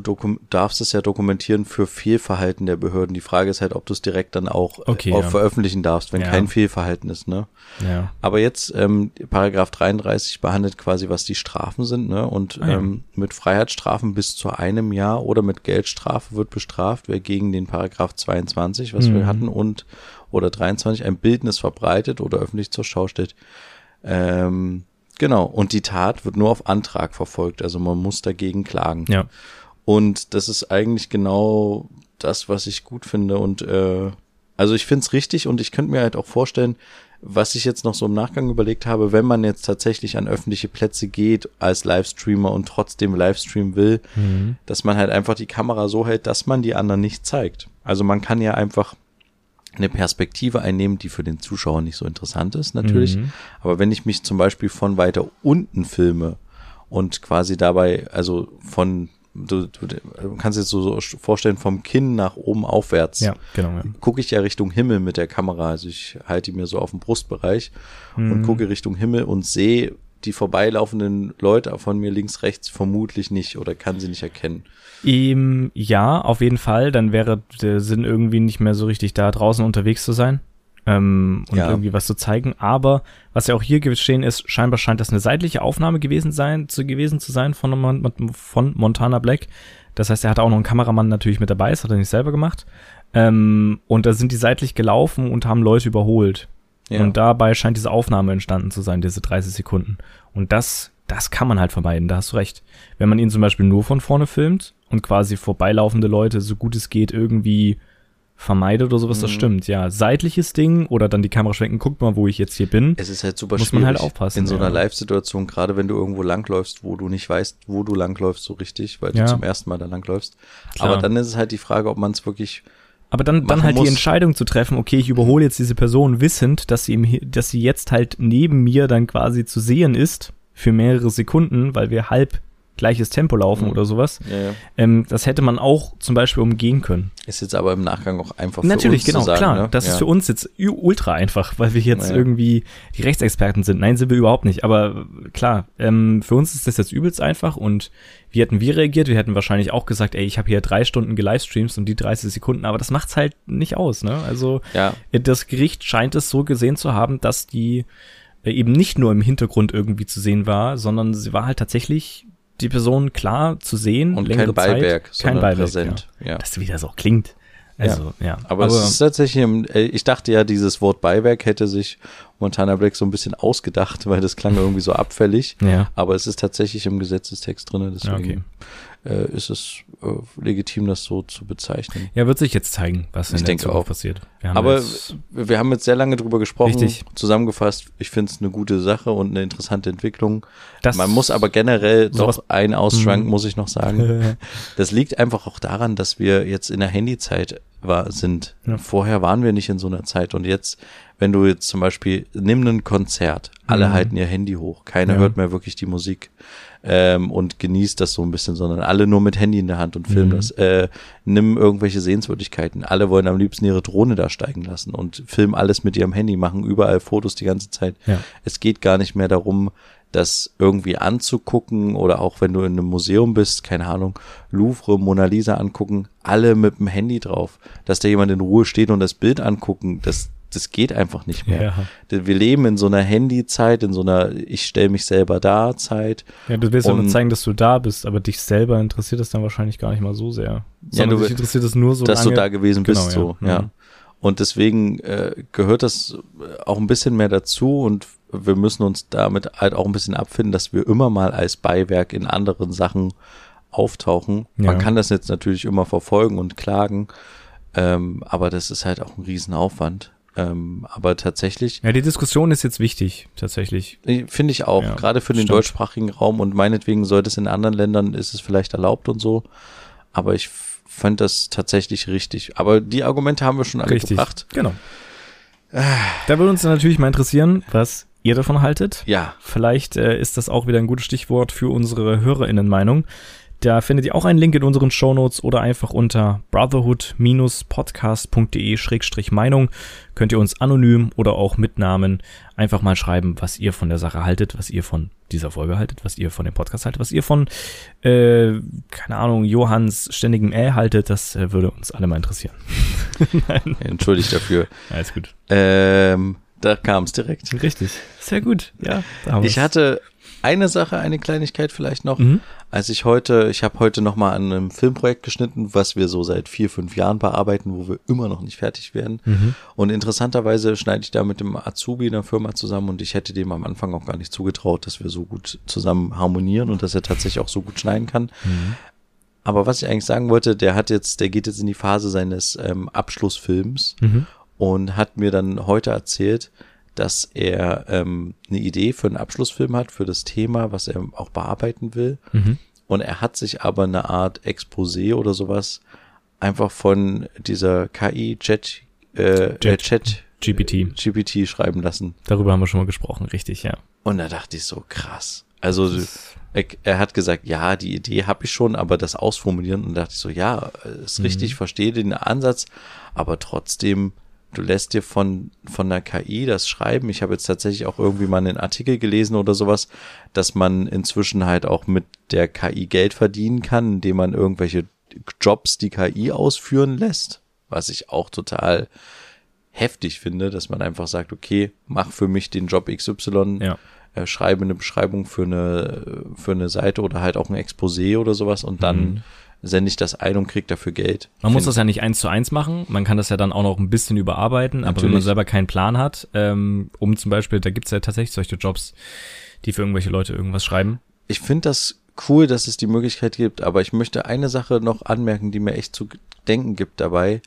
darfst es ja dokumentieren für Fehlverhalten der Behörden. Die Frage ist halt, ob du es direkt dann auch, Okay, auch ja. veröffentlichen darfst, wenn Ja. kein Fehlverhalten ist, ne? Ja. Aber jetzt, ähm, Paragraph 33 behandelt quasi, was die Strafen sind, ne? Und Ah, ja. ähm, mit Freiheitsstrafen bis zu einem Jahr oder mit Geldstrafe wird bestraft, wer gegen den Paragraph 22, was wir Mhm. hatten, und oder 23 ein Bildnis verbreitet oder öffentlich zur Schau stellt. Ähm, genau. Und die Tat wird nur auf Antrag verfolgt. Also man muss dagegen klagen. Ja. Und das ist eigentlich genau das, was ich gut finde. Und äh, also ich finde es richtig und ich könnte mir halt auch vorstellen, was ich jetzt noch so im Nachgang überlegt habe, wenn man jetzt tatsächlich an öffentliche Plätze geht als Livestreamer und trotzdem Livestream will, Mhm. dass man halt einfach die Kamera so hält, dass man die anderen nicht zeigt. Also man kann ja einfach eine Perspektive einnehmen, die für den Zuschauer nicht so interessant ist, natürlich. Mhm. Aber wenn ich mich zum Beispiel von weiter unten filme und quasi dabei, also von du, du, du kannst jetzt so, so vorstellen, vom Kinn nach oben aufwärts. Ja, genau. Ja. Gucke ich ja Richtung Himmel mit der Kamera. Also ich halte die mir so auf dem Brustbereich und Mhm. gucke Richtung Himmel und sehe die vorbeilaufenden Leute von mir links, rechts vermutlich nicht oder kann sie nicht erkennen. Ähm, ja, auf jeden Fall. Dann wäre der Sinn irgendwie nicht mehr so richtig da draußen unterwegs zu sein ähm, und Ja. irgendwie was zu zeigen. Aber was ja auch hier geschehen ist, scheinbar scheint das eine seitliche Aufnahme gewesen sein, zu gewesen zu sein von, Mon von Montana Black. Das heißt, er hatte auch noch einen Kameramann natürlich mit dabei, das hat er nicht selber gemacht. Ähm, und da sind die seitlich gelaufen und haben Leute überholt. Ja. Und dabei scheint diese Aufnahme entstanden zu sein, diese 30 Sekunden. Und das, das kann man halt vermeiden, da hast du recht. Wenn man ihn zum Beispiel nur von vorne filmt und quasi vorbeilaufende Leute, so gut es geht, irgendwie vermeidet oder sowas, das Mhm. stimmt, ja. Seitliches Ding oder dann die Kamera schwenken, guck mal, wo ich jetzt hier bin. Es ist halt super Muss man halt aufpassen, in so einer ja. Live-Situation, gerade wenn du irgendwo langläufst, wo du nicht weißt, wo du langläufst so richtig, weil Ja. du zum ersten Mal da langläufst. Klar. Aber dann ist es halt die Frage, ob man es wirklich Aber dann, dann halt die muss. Entscheidung zu treffen, okay, ich überhole jetzt diese Person wissend, dass sie, im, dass sie jetzt halt neben mir dann quasi zu sehen ist für mehrere Sekunden, weil wir halb gleiches Tempo laufen Mhm. oder sowas. ja, ja. Ähm, das hätte man auch zum Beispiel umgehen können. ist jetzt aber im Nachgang auch einfach für Natürlich, uns genau, zu sagen, klar. ne? Das ja. ist für uns jetzt ultra einfach, weil wir jetzt irgendwie die Rechtsexperten sind. Nein, sind wir überhaupt nicht. Aber äh, klar, ähm, für uns ist das jetzt übelst einfach und wie hätten wir reagiert? Wir hätten wahrscheinlich auch gesagt, ey, ich habe hier drei Stunden gelivestreams und die 30 Sekunden, aber das macht's halt nicht aus, ne? Also äh, das Gericht scheint es so gesehen zu haben, dass die äh, eben nicht nur im Hintergrund irgendwie zu sehen war, sondern sie war halt tatsächlich die Person klar zu sehen, und kein Beiwerk, Zeit. Kein Beiwerk, präsent. Ja. Ja. Das wie das auch klingt. Also, ja. Aber, es ist tatsächlich, äh, ich dachte ja, dieses Wort Beiwerk hätte sich Montana Black so ein bisschen ausgedacht, weil das klang irgendwie so abfällig. ja. Aber es ist tatsächlich im Gesetzestext drin, deswegen äh, ist es äh, legitim, das so zu bezeichnen. Ja, wird sich jetzt zeigen, was in Ich der denke Zukunft auch. passiert. Wir Aber wir haben jetzt sehr lange drüber gesprochen. Richtig. Zusammengefasst, ich finde es eine gute Sache und eine interessante Entwicklung. das, Man muss aber generell doch ein Ausschrank, Mhm. muss ich noch sagen. Das liegt einfach auch daran, dass wir jetzt in der Handyzeit war, sind. Ja. Vorher waren wir nicht in so einer Zeit. Und jetzt, wenn du jetzt zum Beispiel, nimm ein Konzert, alle Mhm. halten ihr Handy hoch, keiner Ja. hört mehr wirklich die Musik ähm, und genießt das so ein bisschen, sondern alle nur mit Handy in der Hand und filmen Mhm. das. Äh, nimm irgendwelche Sehenswürdigkeiten. Alle wollen am liebsten ihre Drohne da steigen lassen und filmen alles mit ihrem Handy, machen überall Fotos die ganze Zeit. Ja. Es geht gar nicht mehr darum, das irgendwie anzugucken oder auch wenn du in einem Museum bist, keine Ahnung, Louvre, Mona Lisa angucken, alle mit dem Handy drauf. Dass da jemand in Ruhe steht und das Bild angucken, das, das geht einfach nicht mehr. Ja. Wir leben in so einer Handyzeit, in so einer Ich stelle mich selber da Zeit. ja, du willst ja nur zeigen, dass du da bist, aber dich selber interessiert das dann wahrscheinlich gar nicht mal so sehr. Sondern du- dich interessiert es nur so dass lange. du da gewesen bist, Genau, so, ja. ja. Mhm. Und deswegen äh, gehört das auch ein bisschen mehr dazu und wir müssen uns damit halt auch ein bisschen abfinden, dass wir immer mal als Beiwerk in anderen Sachen auftauchen. Ja. Man kann das jetzt natürlich immer verfolgen und klagen, ähm, aber das ist halt auch ein Riesenaufwand. Ähm, aber tatsächlich Ja, die Diskussion ist jetzt wichtig, tatsächlich. finde ich auch, Ja, gerade für den stimmt. deutschsprachigen Raum und meinetwegen sollte es in anderen Ländern, ist es vielleicht erlaubt und so, aber ich fand das tatsächlich richtig. Aber die Argumente haben wir schon alle Richtig. gebracht. Genau. Da würde uns natürlich mal interessieren, was ihr davon haltet. Ja, Vielleicht äh, ist das auch wieder ein gutes Stichwort für unsere HörerInnen-Meinung. Da findet ihr auch einen Link in unseren Shownotes oder einfach unter brotherhood-podcast.de-meinung könnt ihr uns anonym oder auch mit Namen einfach mal schreiben, was ihr von der Sache haltet, was ihr von dieser Folge haltet, was ihr von dem Podcast haltet, was ihr von, äh, keine Ahnung, Johanns ständigem Äh haltet. Das äh, würde uns alle mal interessieren. Entschuldigt dafür. alles gut. Ähm, da kam es direkt. Richtig. Sehr gut. Ja, Ich hatte eine Sache, eine Kleinigkeit vielleicht noch. Mhm. Als ich heute, ich habe heute noch mal an einem Filmprojekt geschnitten, was wir so seit vier, fünf Jahren bearbeiten, wo wir immer noch nicht fertig werden. Mhm. Und interessanterweise schneide ich da mit dem Azubi in der Firma zusammen und ich hätte dem am Anfang auch gar nicht zugetraut, dass wir so gut zusammen harmonieren und dass er tatsächlich auch so gut schneiden kann. Mhm. Aber was ich eigentlich sagen wollte, der hat jetzt, der geht jetzt in die Phase seines ähm, Abschlussfilms Mhm. und hat mir dann heute erzählt, dass er ähm, eine Idee für einen Abschlussfilm hat, für das Thema, was er auch bearbeiten will. Mhm. Und er hat sich aber eine Art Exposé oder sowas einfach von dieser KI Chat, äh, Jet- äh, Chat GPT. GPT schreiben lassen. Darüber haben wir schon mal gesprochen, richtig, ja. Und da dachte ich so, krass. Also er, er hat gesagt, ja, die Idee habe ich schon, aber das Ausformulieren und da dachte ich so, ja, ist richtig, Mhm. verstehe den Ansatz, aber trotzdem, du lässt dir von, von der KI das schreiben. Ich habe jetzt tatsächlich auch irgendwie mal einen Artikel gelesen oder sowas, dass man inzwischen halt auch mit der KI Geld verdienen kann, indem man irgendwelche Jobs die KI ausführen lässt, was ich auch total heftig finde, dass man einfach sagt, okay, mach für mich den Job XY, Ja. äh, schreibe eine Beschreibung für eine, für eine Seite oder halt auch ein Exposé oder sowas und dann sende ich das ein und krieg dafür Geld. Man muss das ja nicht eins zu eins machen. Man kann das ja dann auch noch ein bisschen überarbeiten. Aber wenn man Natürlich. selber keinen Plan hat, ähm, um zum Beispiel, da gibt's ja tatsächlich solche Jobs, die für irgendwelche Leute irgendwas schreiben. ich finde das cool, dass es die Möglichkeit gibt, aber ich möchte eine Sache noch anmerken, die mir echt zu denken gibt dabei.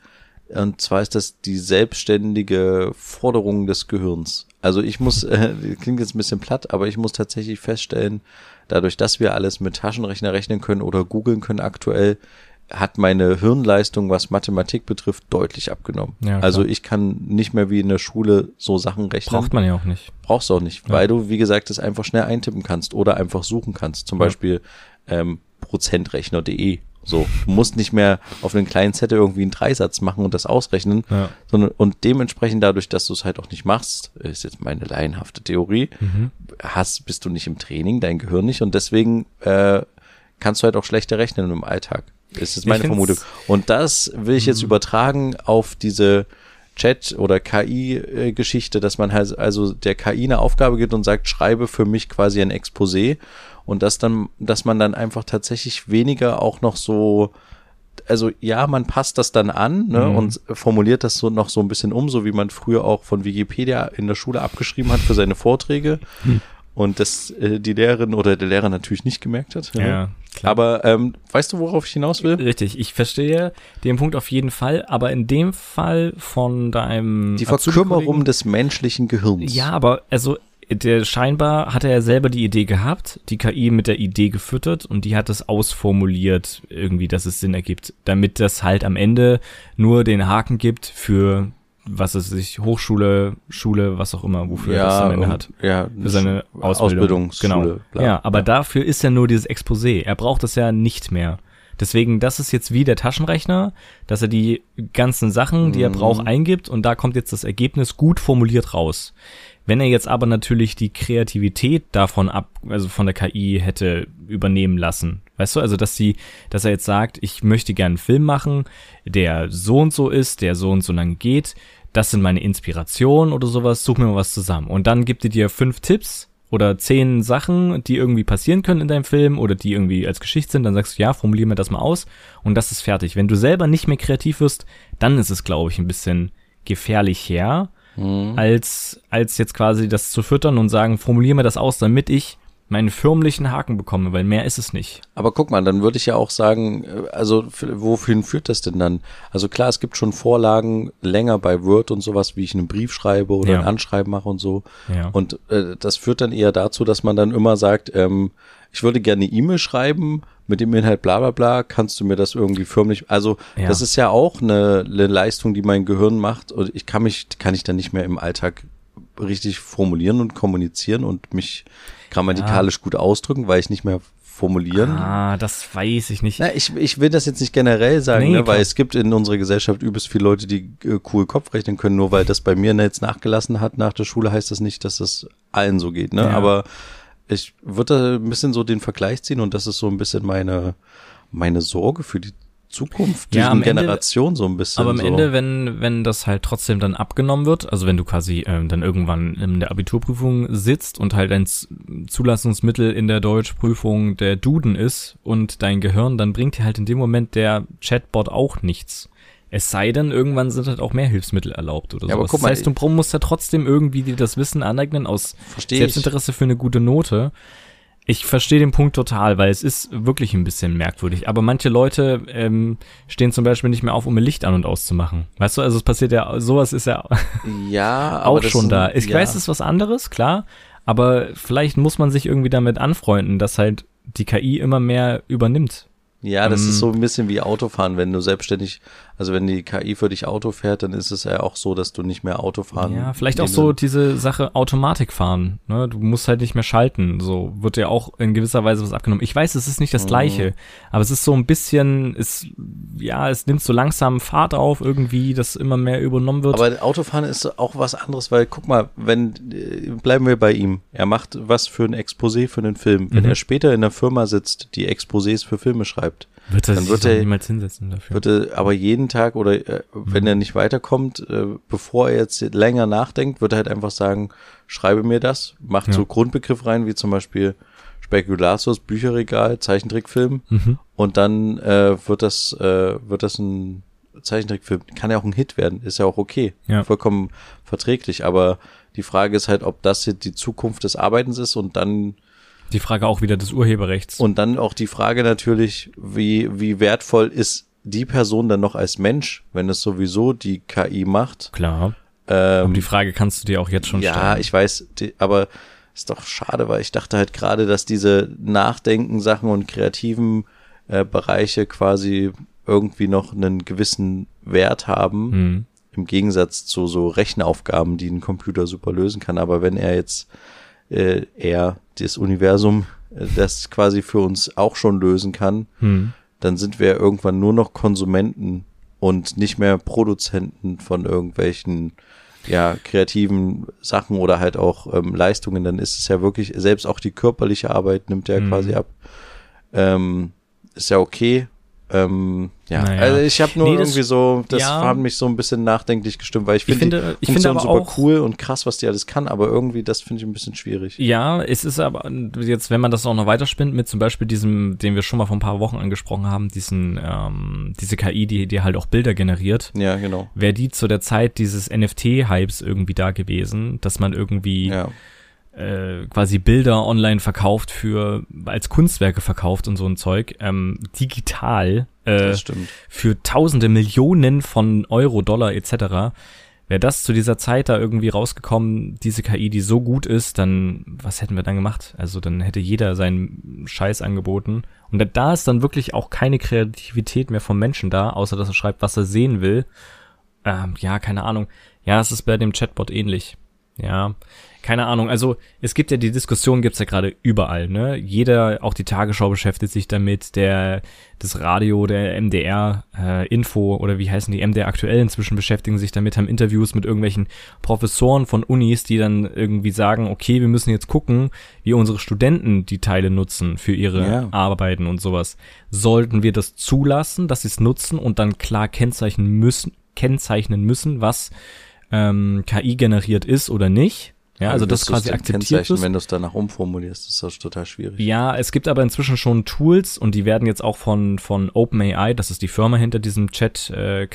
Und zwar ist das die selbstständige Forderung des Gehirns. Also ich muss, äh, klingt jetzt ein bisschen platt, aber ich muss tatsächlich feststellen, dadurch, dass wir alles mit Taschenrechner rechnen können oder googeln können aktuell, hat meine Hirnleistung, was Mathematik betrifft, deutlich abgenommen. Ja, also ich kann nicht mehr wie in der Schule so Sachen rechnen Braucht man ja auch nicht. brauchst du auch nicht, weil du, wie gesagt, das einfach schnell eintippen kannst oder einfach suchen kannst. Zum Ja. Beispiel ähm, prozentrechner.de. So, du musst nicht mehr auf einen kleinen Zettel irgendwie einen Dreisatz machen und das ausrechnen, Ja. sondern und dementsprechend dadurch, dass du es halt auch nicht machst, ist jetzt meine laienhafte Theorie, Mhm. hast, bist du nicht im Training, dein Gehirn nicht und deswegen äh, kannst du halt auch schlechter rechnen im Alltag. Ist jetzt meine Vermutung. Und das will ich jetzt übertragen auf diese Chat- oder KI-Geschichte, dass man halt also der KI eine Aufgabe gibt und sagt, schreibe für mich quasi ein Exposé und dass dann, dass man dann einfach tatsächlich weniger auch noch so, also ja, man passt das dann an ne, Mhm. und formuliert das so noch so ein bisschen um, so wie man früher auch von Wikipedia in der Schule abgeschrieben hat für seine Vorträge. Hm. Und das äh, die Lehrerin oder der Lehrer natürlich nicht gemerkt hat. ne? Ja, klar. Aber ähm, weißt du, worauf ich hinaus will? Richtig, ich verstehe den Punkt auf jeden Fall, aber in dem Fall von deinem Die Verkümmerung des menschlichen Gehirns. Ja, aber also der scheinbar hat er ja selber die Idee gehabt, die KI mit der Idee gefüttert und die hat es ausformuliert irgendwie, dass es Sinn ergibt, damit das halt am Ende nur den Haken gibt für was es sich Hochschule, Schule, was auch immer, wofür er das am Ende hat. Ja, Für seine Ausbildung. Ausbildungsschule. Genau. Ja, aber dafür ist ja nur dieses Exposé. Er braucht das ja nicht mehr. Deswegen, das ist jetzt wie der Taschenrechner, dass er die ganzen Sachen, die er Mhm. braucht, eingibt und da kommt jetzt das Ergebnis gut formuliert raus. Wenn er jetzt aber natürlich die Kreativität davon ab, also von der KI hätte übernehmen lassen, weißt du, also dass sie, dass er jetzt sagt, ich möchte gern einen Film machen, der so und so ist, der so und so lang geht, das sind meine Inspirationen oder sowas, such mir mal was zusammen. Und dann gibt er dir fünf Tipps oder zehn Sachen, die irgendwie passieren können in deinem Film oder die irgendwie als Geschichte sind, dann sagst du, ja, formulier mir das mal aus und das ist fertig. Wenn du selber nicht mehr kreativ wirst, dann ist es, glaube ich, ein bisschen gefährlicher, Mhm. als, als jetzt quasi das zu füttern und sagen, formulier mir das aus, damit ich meinen förmlichen Haken bekomme, weil mehr ist es nicht. Aber guck mal, dann würde ich ja auch sagen, äh, also wohin führt das denn dann? Also klar, es gibt schon Vorlagen länger bei Word und sowas, wie ich einen Brief schreibe oder Ja. ein Anschreiben mache und so. Ja. Und äh, das führt dann eher dazu, dass man dann immer sagt, ähm, ich würde gerne eine E-Mail schreiben mit dem Inhalt bla bla bla, kannst du mir das irgendwie förmlich, also Ja. das ist ja auch eine, eine Leistung, die mein Gehirn macht und ich kann mich, kann ich dann nicht mehr im Alltag richtig formulieren und kommunizieren und mich grammatikalisch gut ausdrücken, weil ich nicht mehr formulieren. Ah, das weiß ich nicht. Na, ich, ich will das jetzt nicht generell sagen, Nee, ne, weil es gibt in unserer Gesellschaft übelst viele Leute, die äh, cool Kopf rechnen können. Nur weil das bei mir jetzt nachgelassen hat nach der Schule, heißt das nicht, dass das allen so geht. Ne? Ja. Aber ich würde da ein bisschen so den Vergleich ziehen und das ist so ein bisschen meine, meine Sorge für die Zukunft, Ja, ja, am Ende- Generation so ein bisschen. Aber am so. Ende, wenn, wenn das halt trotzdem dann abgenommen wird, also wenn du quasi ähm, dann irgendwann in der Abiturprüfung sitzt und halt ein Z- Zulassungsmittel in der Deutschprüfung der Duden ist und dein Gehirn, dann bringt dir halt in dem Moment der Chatbot auch nichts. Es sei denn, irgendwann sind halt auch mehr Hilfsmittel erlaubt oder Ja, aber guck Das mal, heißt, du musst ja trotzdem irgendwie dir das Wissen aneignen aus Verstehe ich. Selbstinteresse für eine gute Note. Ich verstehe den Punkt total, weil es ist wirklich ein bisschen merkwürdig. Aber manche Leute ähm, stehen zum Beispiel nicht mehr auf, um ihr Licht an und auszumachen. Weißt du, also es passiert ja, sowas ist ja ja, auch das schon ist- da. Ich ja. weiß, es ist was anderes, klar. Aber vielleicht muss man sich irgendwie damit anfreunden, dass halt die KI immer mehr übernimmt. Ja, das Ähm, ist so ein bisschen wie Autofahren, wenn du selbstständig, also wenn die KI für dich Auto fährt, dann ist es ja auch so, dass du nicht mehr Auto fahren. Ja, vielleicht auch so diese Sache Automatik fahren. Ne? Du musst halt nicht mehr schalten. So wird dir auch in gewisser Weise was abgenommen. Ich weiß, es ist nicht das Mhm. Gleiche, aber es ist so ein bisschen, es, ja, es nimmt so langsam Fahrt auf irgendwie, dass immer mehr übernommen wird. Aber Autofahren ist auch was anderes, weil guck mal, wenn äh, bleiben wir bei ihm. Er macht was für ein Exposé für einen Film. Wenn Mhm. er später in der Firma sitzt, die Exposés für Filme schreibt, wird er dann sich wird er- niemals hinsetzen dafür. wird er aber jeden Tag oder äh, wenn Mhm. er nicht weiterkommt, äh, bevor er jetzt länger nachdenkt, wird er halt einfach sagen, schreibe mir das, macht Ja. so Grundbegriff rein, wie zum Beispiel Spekulatius, Bücherregal, Zeichentrickfilm mhm. und dann äh, wird das äh, wird das ein Zeichentrickfilm kann ja auch ein Hit werden ist ja auch okay Ja. vollkommen verträglich aber die Frage ist halt ob das jetzt die Zukunft des Arbeitens ist und dann Die Frage auch wieder des Urheberrechts. und dann auch die Frage natürlich wie wie wertvoll ist die Person dann noch als Mensch wenn es sowieso die KI macht Klar. ähm, Aber die Frage kannst du dir auch jetzt schon ja, stellen. ich weiß, die, aber ist doch schade, weil ich dachte halt gerade, dass diese Nachdenken-Sachen und kreativen äh, Bereiche quasi irgendwie noch einen gewissen Wert haben, Hm. im Gegensatz zu so Rechenaufgaben, die ein Computer super lösen kann. Aber wenn er jetzt äh, er das Universum, äh, das quasi für uns auch schon lösen kann, Hm. dann sind wir irgendwann nur noch Konsumenten und nicht mehr Produzenten von irgendwelchen ja, kreativen Sachen oder halt auch ähm, Leistungen, dann ist es ja wirklich, selbst auch die körperliche Arbeit nimmt ja Mhm. quasi ab. Ähm, ist ja okay. Ähm, ja, Naja. also ich habe nur Nee, das- irgendwie so, das ja. hat mich so ein bisschen nachdenklich gestimmt, weil ich, Ich finde finde- die ich finde Funktion aber super auch- cool und krass, was die alles kann, aber irgendwie, das finde ich ein bisschen schwierig. Ja, es ist aber jetzt, wenn man das auch noch weiterspinnt mit zum Beispiel diesem, den wir schon mal vor ein paar Wochen angesprochen haben, diesen, ähm, diese KI, die, die halt auch Bilder generiert, Ja, genau. wäre die zu der Zeit dieses NFT-Hypes irgendwie da gewesen, dass man irgendwie Ja, äh, quasi Bilder online verkauft für, als Kunstwerke verkauft und so ein Zeug, ähm, digital, äh, für tausende Millionen von Euro, Dollar etc. Wäre das zu dieser Zeit da irgendwie rausgekommen, diese KI, die so gut ist, dann was hätten wir dann gemacht? Also dann hätte jeder seinen Scheiß angeboten. Und da- da ist dann wirklich auch keine Kreativität mehr vom Menschen da, außer dass er schreibt, was er sehen will. Ähm, ja, keine Ahnung. Ja, es ist bei dem Chatbot ähnlich. Ja, keine Ahnung. Also es gibt ja die Diskussion, gibt's ja gerade überall. Ne, jeder, auch die Tagesschau beschäftigt sich damit. Der, das Radio, der MDR äh, Info oder wie heißen die MDR aktuell inzwischen beschäftigen sich damit, haben Interviews mit irgendwelchen Professoren von Unis, die dann irgendwie sagen, okay, wir müssen jetzt gucken, wie unsere Studenten die Teile nutzen für ihre Ja. Arbeiten und sowas. Sollten wir das zulassen, dass sie es nutzen und dann klar kennzeichnen müssen, kennzeichnen müssen, was ähm, KI generiert ist oder nicht. Ja, also Wie das quasi akzeptiert ist. Wenn du es danach umformulierst, ist das total schwierig. Ja, es gibt aber inzwischen schon Tools und die werden jetzt auch von, von OpenAI, das ist die Firma hinter diesem Chat äh,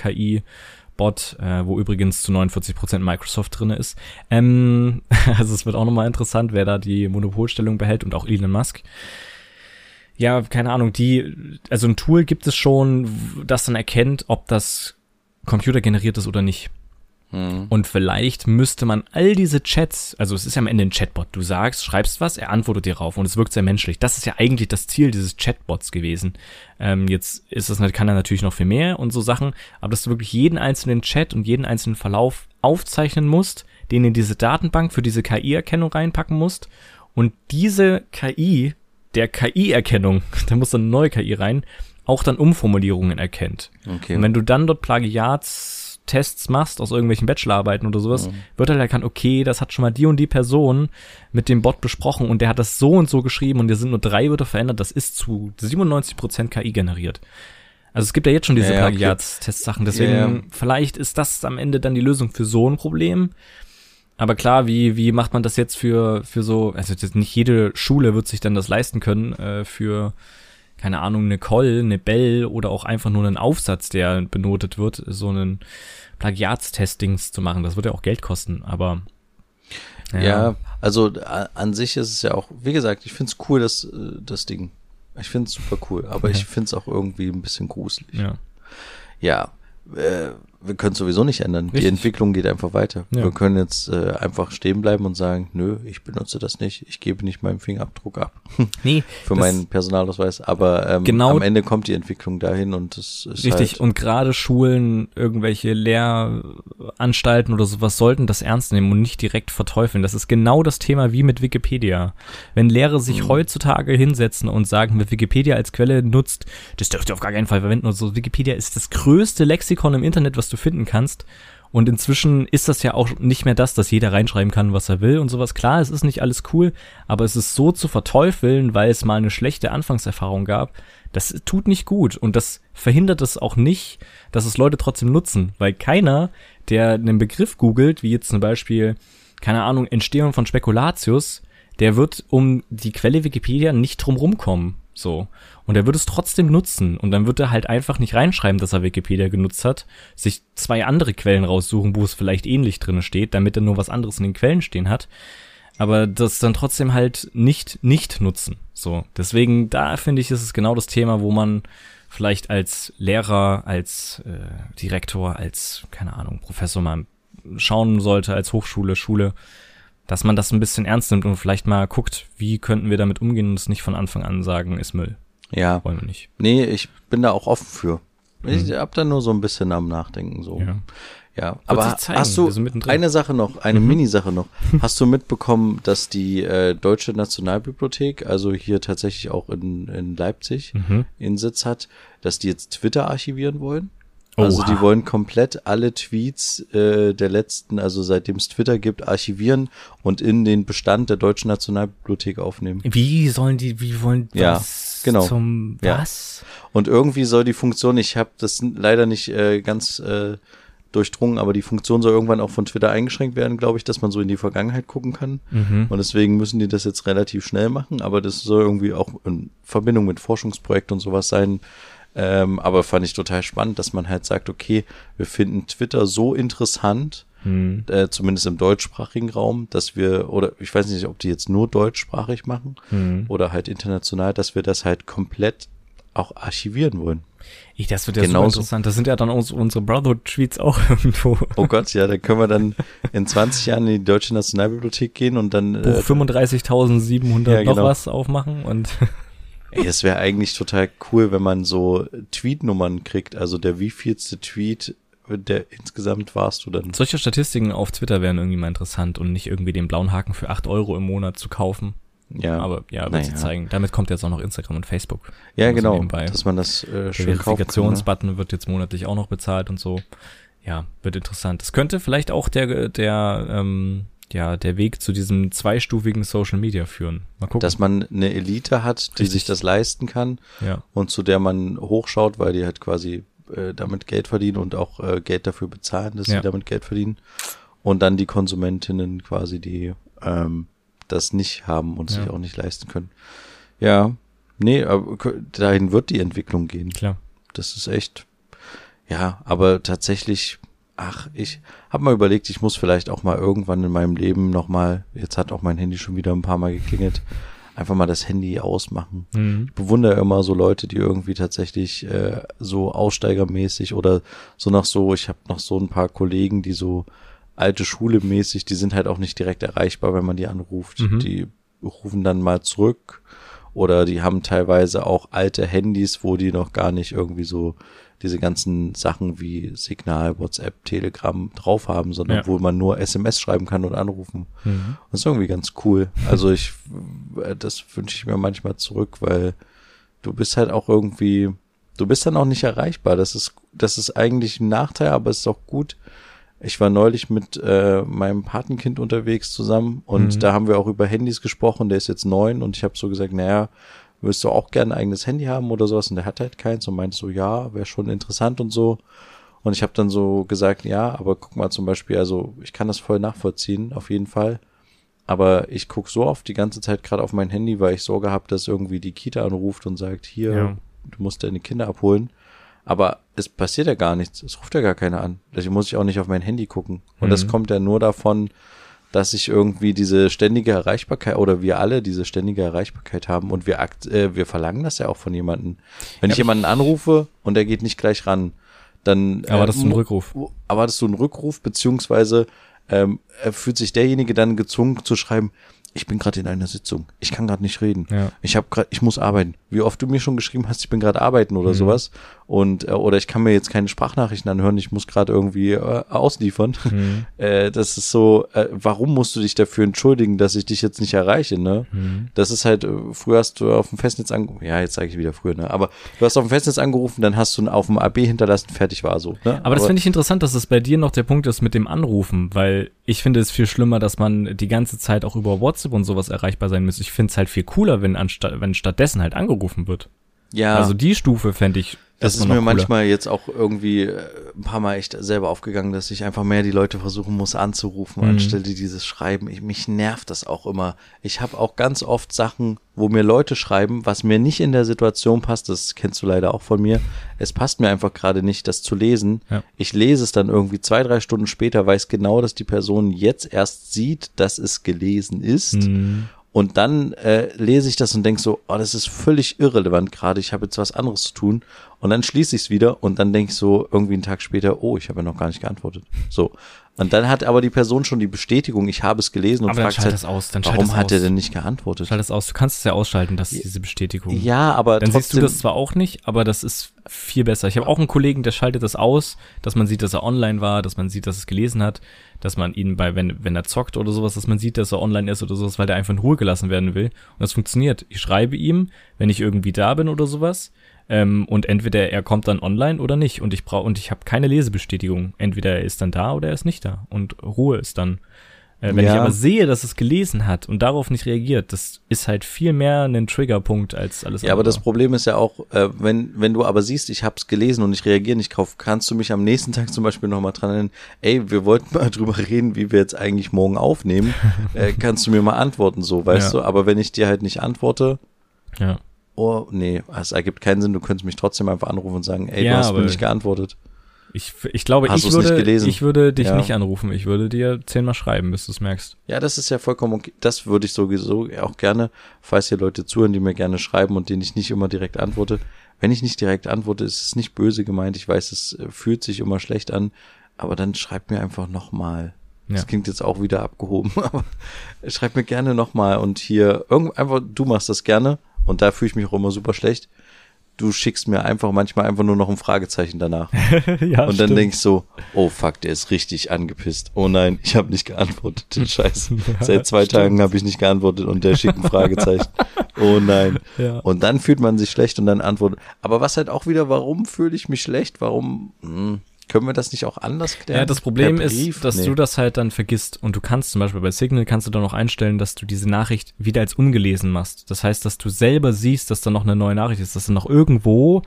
Bot, äh, wo übrigens zu 49% Microsoft drinne ist. Ähm, also es wird auch nochmal interessant, wer da die Monopolstellung behält und auch Elon Musk. Ja, keine Ahnung, die, also ein Tool gibt es schon, das dann erkennt, ob das computergeneriert ist oder nicht. Hm. Und vielleicht müsste man all diese Chats, also es ist ja am Ende ein Chatbot, du sagst, schreibst was, er antwortet dir rauf und es wirkt sehr menschlich. Das ist ja eigentlich das Ziel dieses Chatbots gewesen. Ähm, jetzt ist das, kann er natürlich noch viel mehr und so Sachen, aber dass du wirklich jeden einzelnen Chat und jeden einzelnen Verlauf aufzeichnen musst, den in diese Datenbank für diese KI-Erkennung reinpacken musst und diese KI, der KI-Erkennung, da muss dann eine neue KI rein, auch dann Umformulierungen erkennt. Okay. Und wenn du dann dort Plagiatstests machst aus irgendwelchen Bachelorarbeiten oder sowas, wird halt erkannt, okay, das hat schon mal die und die Person mit dem Bot besprochen und der hat das so und so geschrieben und dir sind nur drei Wörter verändert, das ist zu 97% KI generiert. Also es gibt ja jetzt schon diese Ja. Plagiatstest-Sachen, deswegen Ja, ja. vielleicht ist das am Ende dann die Lösung für so ein Problem. Aber klar, wie, wie macht man das jetzt für, für so, also nicht jede Schule wird sich dann das leisten können, äh, für, keine Ahnung, eine Call, eine Bell oder auch einfach nur einen Aufsatz, der benotet wird, so einen Plagiatstestings zu machen. Das wird ja auch Geld kosten, aber Ja, also a- an sich ist es ja auch, wie gesagt, ich find's cool, das, äh, das Ding. Ich find's super cool, aber Ja. ich find's auch irgendwie ein bisschen gruselig. ja. Ja, äh, wir können es sowieso nicht ändern. Die Richtig. Entwicklung geht einfach weiter. Ja. Wir können jetzt äh, einfach stehen bleiben und sagen, nö, ich benutze das nicht, ich gebe nicht meinen Fingerabdruck ab Nee, für das- meinen Personalausweis. Aber ähm, Genau- am Ende kommt die Entwicklung dahin und es ist Richtig, halt, und gerade Schulen, irgendwelche Lehranstalten oder sowas sollten das ernst nehmen und nicht direkt verteufeln. Das ist genau das Thema wie mit Wikipedia. Wenn Lehrer sich Mhm. heutzutage hinsetzen und sagen, wer Wikipedia als Quelle nutzt, das dürft ihr auf gar keinen Fall verwenden und so. Wikipedia ist das größte Lexikon im Internet, was du finden kannst. Und inzwischen ist das ja auch nicht mehr das, dass jeder reinschreiben kann, was er will und sowas. Klar, es ist nicht alles cool, aber es ist so zu verteufeln, weil es mal eine schlechte Anfangserfahrung gab. Das tut nicht gut und das verhindert es auch nicht, dass es Leute trotzdem nutzen, weil keiner, der einen Begriff googelt, wie jetzt zum Beispiel, keine Ahnung, Entstehung von Spekulatius, der wird um die Quelle Wikipedia nicht drum rumkommen. So. Und er wird es trotzdem nutzen. Und dann wird er halt einfach nicht reinschreiben, dass er Wikipedia genutzt hat, sich zwei andere Quellen raussuchen, wo es vielleicht ähnlich drin steht, damit er nur was anderes in den Quellen stehen hat. Aber das dann trotzdem halt nicht, nicht nutzen. So. Deswegen, da finde ich, ist es genau das Thema, wo man vielleicht als Lehrer, als äh, Direktor, als, keine Ahnung, Professor mal schauen sollte, als Hochschule, Schule, dass man das ein bisschen ernst nimmt und vielleicht mal guckt, wie könnten wir damit umgehen und es nicht von Anfang an sagen, ist Müll. ja, Wollen wir nicht. nee, ich bin da auch offen für. Ich hab da nur so ein bisschen am Nachdenken so. Mhm. Ja. Ja, aber sich zeigen, hast du eine Sache noch, eine Mhm. Mini-Sache noch. Hast du mitbekommen, dass die äh, Deutsche Nationalbibliothek, also hier tatsächlich auch in, in Leipzig, Mhm. ihren Sitz hat, dass die jetzt Twitter archivieren wollen? Also Oha. die wollen komplett alle Tweets äh, der letzten, also seitdem es Twitter gibt, archivieren und in den Bestand der Deutschen Nationalbibliothek aufnehmen. Wie sollen die, wie wollen Ja, was genau. zum Ja. was? Und irgendwie soll die Funktion, ich habe das leider nicht äh, ganz äh, durchdrungen, aber die Funktion soll irgendwann auch von Twitter eingeschränkt werden, glaube ich, dass man so in die Vergangenheit gucken kann. Mhm. Und deswegen müssen die das jetzt relativ schnell machen, aber das soll irgendwie auch in Verbindung mit Forschungsprojekten und sowas sein. Ähm, aber fand ich total spannend, dass man halt sagt, okay, wir finden Twitter so interessant, Hm. äh, zumindest im deutschsprachigen Raum, dass wir, oder ich weiß nicht, ob die jetzt nur deutschsprachig machen Hm. oder halt international, dass wir das halt komplett auch archivieren wollen. Ich, das wird ja Genauso. super interessant. Das sind ja dann uns, unsere Brotherhood-Tweets auch irgendwo. Oh Gott, ja, da können wir dann in 20 Jahren in die Deutsche Nationalbibliothek gehen und dann, Buch äh, 35.700 Ja, noch genau. was aufmachen und ey, es wäre eigentlich total cool, wenn man so Tweetnummern kriegt, also der wievielste Tweet, der insgesamt warst du dann. solche Statistiken auf Twitter wären irgendwie mal interessant und nicht irgendwie den blauen Haken für 8 Euro im Monat zu kaufen. Ja, Aber ja, wird naja. zeigen. Damit kommt jetzt auch noch Instagram und Facebook. ja Also genau, nebenbei. dass man das äh, Der schön kann. Ne? Verifikationsbutton wird jetzt monatlich auch noch bezahlt und so. Ja, wird interessant. Das könnte vielleicht auch der, der, ähm, ja, der Weg zu diesem zweistufigen Social Media führen. Mal gucken. Dass man eine Elite hat, die Richtig. sich das leisten kann ja. und zu der man hochschaut, weil die halt quasi äh, damit Geld verdienen und auch äh, Geld dafür bezahlen, dass Ja. sie damit Geld verdienen. Und dann die Konsumentinnen quasi, die ähm, das nicht haben und Ja. sich auch nicht leisten können. Ja, nee, aber dahin wird die Entwicklung gehen. Klar. Das ist echt, ja, aber tatsächlich, ach, ich habe mal überlegt, ich muss vielleicht auch mal irgendwann in meinem Leben nochmal, jetzt hat auch mein Handy schon wieder ein paar Mal geklingelt, einfach mal das Handy ausmachen. Mhm. Ich bewundere immer so Leute, die irgendwie tatsächlich äh, so aussteigermäßig oder so noch so, ich habe noch so ein paar Kollegen, die so alte Schule mäßig, die sind halt auch nicht direkt erreichbar, wenn man die anruft. Mhm. Die rufen dann mal zurück oder die haben teilweise auch alte Handys, wo die noch gar nicht irgendwie so diese ganzen Sachen wie Signal, WhatsApp, Telegram drauf haben, sondern Ja. wo man nur SMS schreiben kann und anrufen. Mhm. Das ist irgendwie ganz cool. Also ich, äh, das wünsche ich mir manchmal zurück, weil du bist halt auch irgendwie, du bist dann auch nicht erreichbar. Das ist, das ist eigentlich ein Nachteil, aber es ist auch gut. Ich war neulich mit äh, meinem Patenkind unterwegs zusammen und Mhm. da haben wir auch über Handys gesprochen. Der ist jetzt neun und ich habe so gesagt, naja, willst du auch gerne ein eigenes Handy haben oder sowas? Und der hat halt keins und meinte so, ja, wäre schon interessant und so. Und ich habe dann so gesagt, ja, aber guck mal zum Beispiel, also ich kann das voll nachvollziehen, auf jeden Fall. Aber ich guck so oft die ganze Zeit gerade auf mein Handy, weil ich Sorge habe, dass irgendwie die Kita anruft und sagt, hier, Ja. du musst deine Kinder abholen. Aber es passiert ja gar nichts. Es ruft ja gar keiner an. Deswegen muss ich auch nicht auf mein Handy gucken. Und das Mhm. kommt ja nur davon, dass ich irgendwie diese ständige Erreichbarkeit oder wir alle diese ständige Erreichbarkeit haben und wir äh, wir verlangen das ja auch von jemandem. Wenn Ja, ich jemanden anrufe und der geht nicht gleich ran, dann erwartest äh, du einen Rückruf. Erwartest du einen Rückruf, beziehungsweise ähm, fühlt sich derjenige dann gezwungen zu schreiben, ich bin gerade in einer Sitzung, ich kann gerade nicht reden, Ja. ich habe gerade, ich muss arbeiten. Wie oft du mir schon geschrieben hast, ich bin gerade arbeiten oder Mhm. sowas und äh, oder ich kann mir jetzt keine Sprachnachrichten anhören, ich muss gerade irgendwie äh, ausliefern. Mhm. Äh, das ist so, äh, warum musst du dich dafür entschuldigen, dass ich dich jetzt nicht erreiche, ne? Mhm. Das ist halt, äh, früher hast du auf dem Festnetz angerufen, ja, jetzt sage ich wieder früher, ne? Aber du hast auf dem Festnetz angerufen, dann hast du auf dem AB hinterlassen, fertig war so. Ne? Aber das finde ich interessant, dass es bei dir noch der Punkt ist mit dem Anrufen, weil ich finde es viel schlimmer, dass man die ganze Zeit auch über WhatsApp und sowas erreichbar sein muss. Ich finde es halt viel cooler, wenn anstatt, wenn stattdessen halt angerufen wird. ja, Also die Stufe fände ich. das ist mir manchmal jetzt auch irgendwie äh, ein paar Mal echt selber aufgegangen, dass ich einfach mehr die Leute versuchen muss anzurufen, Mhm. anstelle dieses Schreiben. Ich, mich nervt das auch immer. Ich habe auch ganz oft Sachen, wo mir Leute schreiben, was mir nicht in der Situation passt. Das kennst du leider auch von mir. Es passt mir einfach gerade nicht, das zu lesen. Ja. Ich lese es dann irgendwie zwei, drei Stunden später, weiß genau, dass die Person jetzt erst sieht, dass es gelesen ist. Mhm. Und dann äh, lese ich das und denke so, oh, das ist völlig irrelevant gerade, ich habe jetzt was anderes zu tun. Und dann schließe ich es wieder und dann denke ich so irgendwie einen Tag später, oh, ich habe ja noch gar nicht geantwortet. So. Und dann hat aber die Person schon die Bestätigung, ich habe es gelesen und Aber dann fragt schalt halt, das aus, dann warum das hat er aus. denn nicht geantwortet? Schalt das aus. Du kannst es ja ausschalten, dass diese Bestätigung. Ja, aber Dann trotzdem, siehst du das zwar auch nicht, aber das ist viel besser. Ich habe auch einen Kollegen, der schaltet das aus, dass man sieht, dass er online war, dass man sieht, dass er es gelesen hat, dass man ihn bei, wenn, wenn er zockt oder sowas, dass man sieht, dass er online ist oder sowas, weil der einfach in Ruhe gelassen werden will. Und das funktioniert. Ich schreibe ihm, wenn ich irgendwie da bin oder sowas, ähm, und entweder er kommt dann online oder nicht. Und ich brauche und ich habe keine Lesebestätigung. Entweder er ist dann da oder er ist nicht da. Und Ruhe ist dann. Äh, wenn Ja. ich aber sehe, dass es gelesen hat und darauf nicht reagiert, das ist halt viel mehr ein Triggerpunkt als alles Ja, aber das andere. Problem ist ja auch, äh, wenn, wenn du aber siehst, ich habe es gelesen und ich reagiere nicht drauf, kannst du mich am nächsten Tag zum Beispiel nochmal dran erinnern, ey, wir wollten mal drüber reden, wie wir jetzt eigentlich morgen aufnehmen. äh, kannst du mir mal antworten, so, weißt Ja. du? Aber wenn ich dir halt nicht antworte, Ja. Oh, nee, es ergibt keinen Sinn, du könntest mich trotzdem einfach anrufen und sagen, ey, Ja, du hast mir nicht geantwortet. Ich, ich glaube, Hast ich würde, gelesen? ich würde dich Ja. nicht anrufen. Ich würde dir zehnmal schreiben, bis du es merkst. Ja, das ist ja vollkommen okay. Das würde ich sowieso auch gerne, falls hier Leute zuhören, die mir gerne schreiben und denen ich nicht immer direkt antworte. Wenn ich nicht direkt antworte, ist es nicht böse gemeint. Ich weiß, es äh, fühlt sich immer schlecht an, aber dann schreibt mir einfach nochmal. Das Ja. klingt jetzt auch wieder abgehoben, aber schreibt mir gerne nochmal und hier irgend einfach, du machst das gerne und da fühle ich mich auch immer super schlecht. Du schickst mir einfach manchmal einfach nur noch ein Fragezeichen danach. ja, Und dann denk ich so, oh fuck, der ist richtig angepisst. Oh nein, ich habe nicht geantwortet. Scheiße. Seit zwei Tagen habe ich nicht geantwortet und der schickt ein Fragezeichen. Oh nein. Ja. Und dann fühlt man sich schlecht und dann antwortet. Aber was halt auch wieder, warum fühle ich mich schlecht? Warum hm, können wir das nicht auch anders klären? Ja, das Problem ist, dass Nee. du das halt dann vergisst und du kannst zum Beispiel bei Signal kannst du dann auch einstellen, dass du diese Nachricht wieder als ungelesen machst. Das heißt, dass du selber siehst, dass da noch eine neue Nachricht ist, dass da noch irgendwo,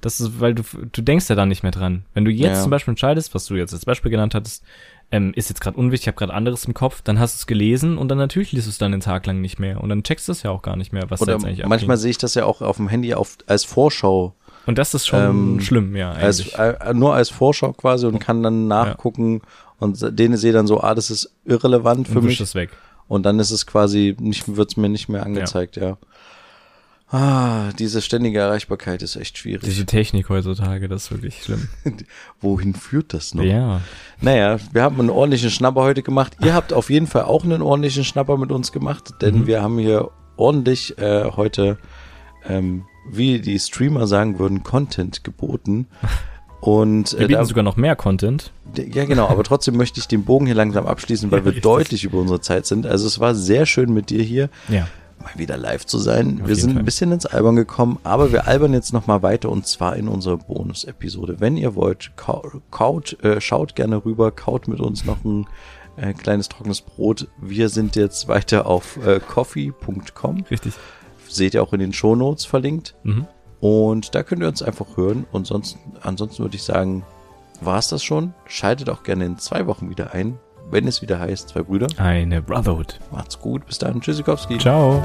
das ist, weil du, du denkst ja dann nicht mehr dran. Wenn du jetzt Ja. zum Beispiel entscheidest, was du jetzt als Beispiel genannt hattest, ähm, ist jetzt gerade unwichtig, ich habe gerade anderes im Kopf, dann hast du es gelesen und dann natürlich liest du es dann den Tag lang nicht mehr und dann checkst du es ja auch gar nicht mehr, was da Oder jetzt eigentlich manchmal abging. sehe ich das ja auch auf dem Handy auf, als Vorschau. Und das ist schon ähm, schlimm, ja, Als, eigentlich. äh, nur als Vorschau quasi und kann dann nachgucken und denen sehe dann so, ah, das ist irrelevant für und mich. es weg. Und dann ist es quasi, nicht, wird's mir nicht mehr angezeigt, ja. Ah, diese ständige Erreichbarkeit ist echt schwierig. Diese Technik heutzutage, das ist wirklich schlimm. Wohin führt das noch? Ja. Naja, wir haben einen ordentlichen Schnapper heute gemacht. Ihr habt auf jeden Fall auch einen ordentlichen Schnapper mit uns gemacht, denn Mhm. wir haben hier ordentlich äh, heute, ähm, wie die Streamer sagen würden, Content geboten. Und Wir äh, bieten da, sogar noch mehr Content. ja genau, aber trotzdem möchte ich den Bogen hier langsam abschließen, weil wir deutlich über unsere Zeit sind. Also es war sehr schön mit dir hier. Ja. mal wieder live zu sein. Auf wir sind Fall. ein bisschen ins Albern gekommen, aber wir albern jetzt nochmal weiter und zwar in unserer Bonus-Episode. Wenn ihr wollt, kau- kaut, äh, schaut gerne rüber, kaut mit uns noch ein äh, kleines trockenes Brot. Wir sind jetzt weiter auf äh, coffee.com. Richtig. Seht ihr auch in den Shownotes verlinkt. Mhm. Und da könnt ihr uns einfach hören. Und sonst, ansonsten würde ich sagen, war's das schon. Schaltet auch gerne in zwei Wochen wieder ein, wenn es wieder heißt, zwei Brüder. Eine Brotherhood. Macht's gut. Bis dann. Tschüssikowski. Ciao.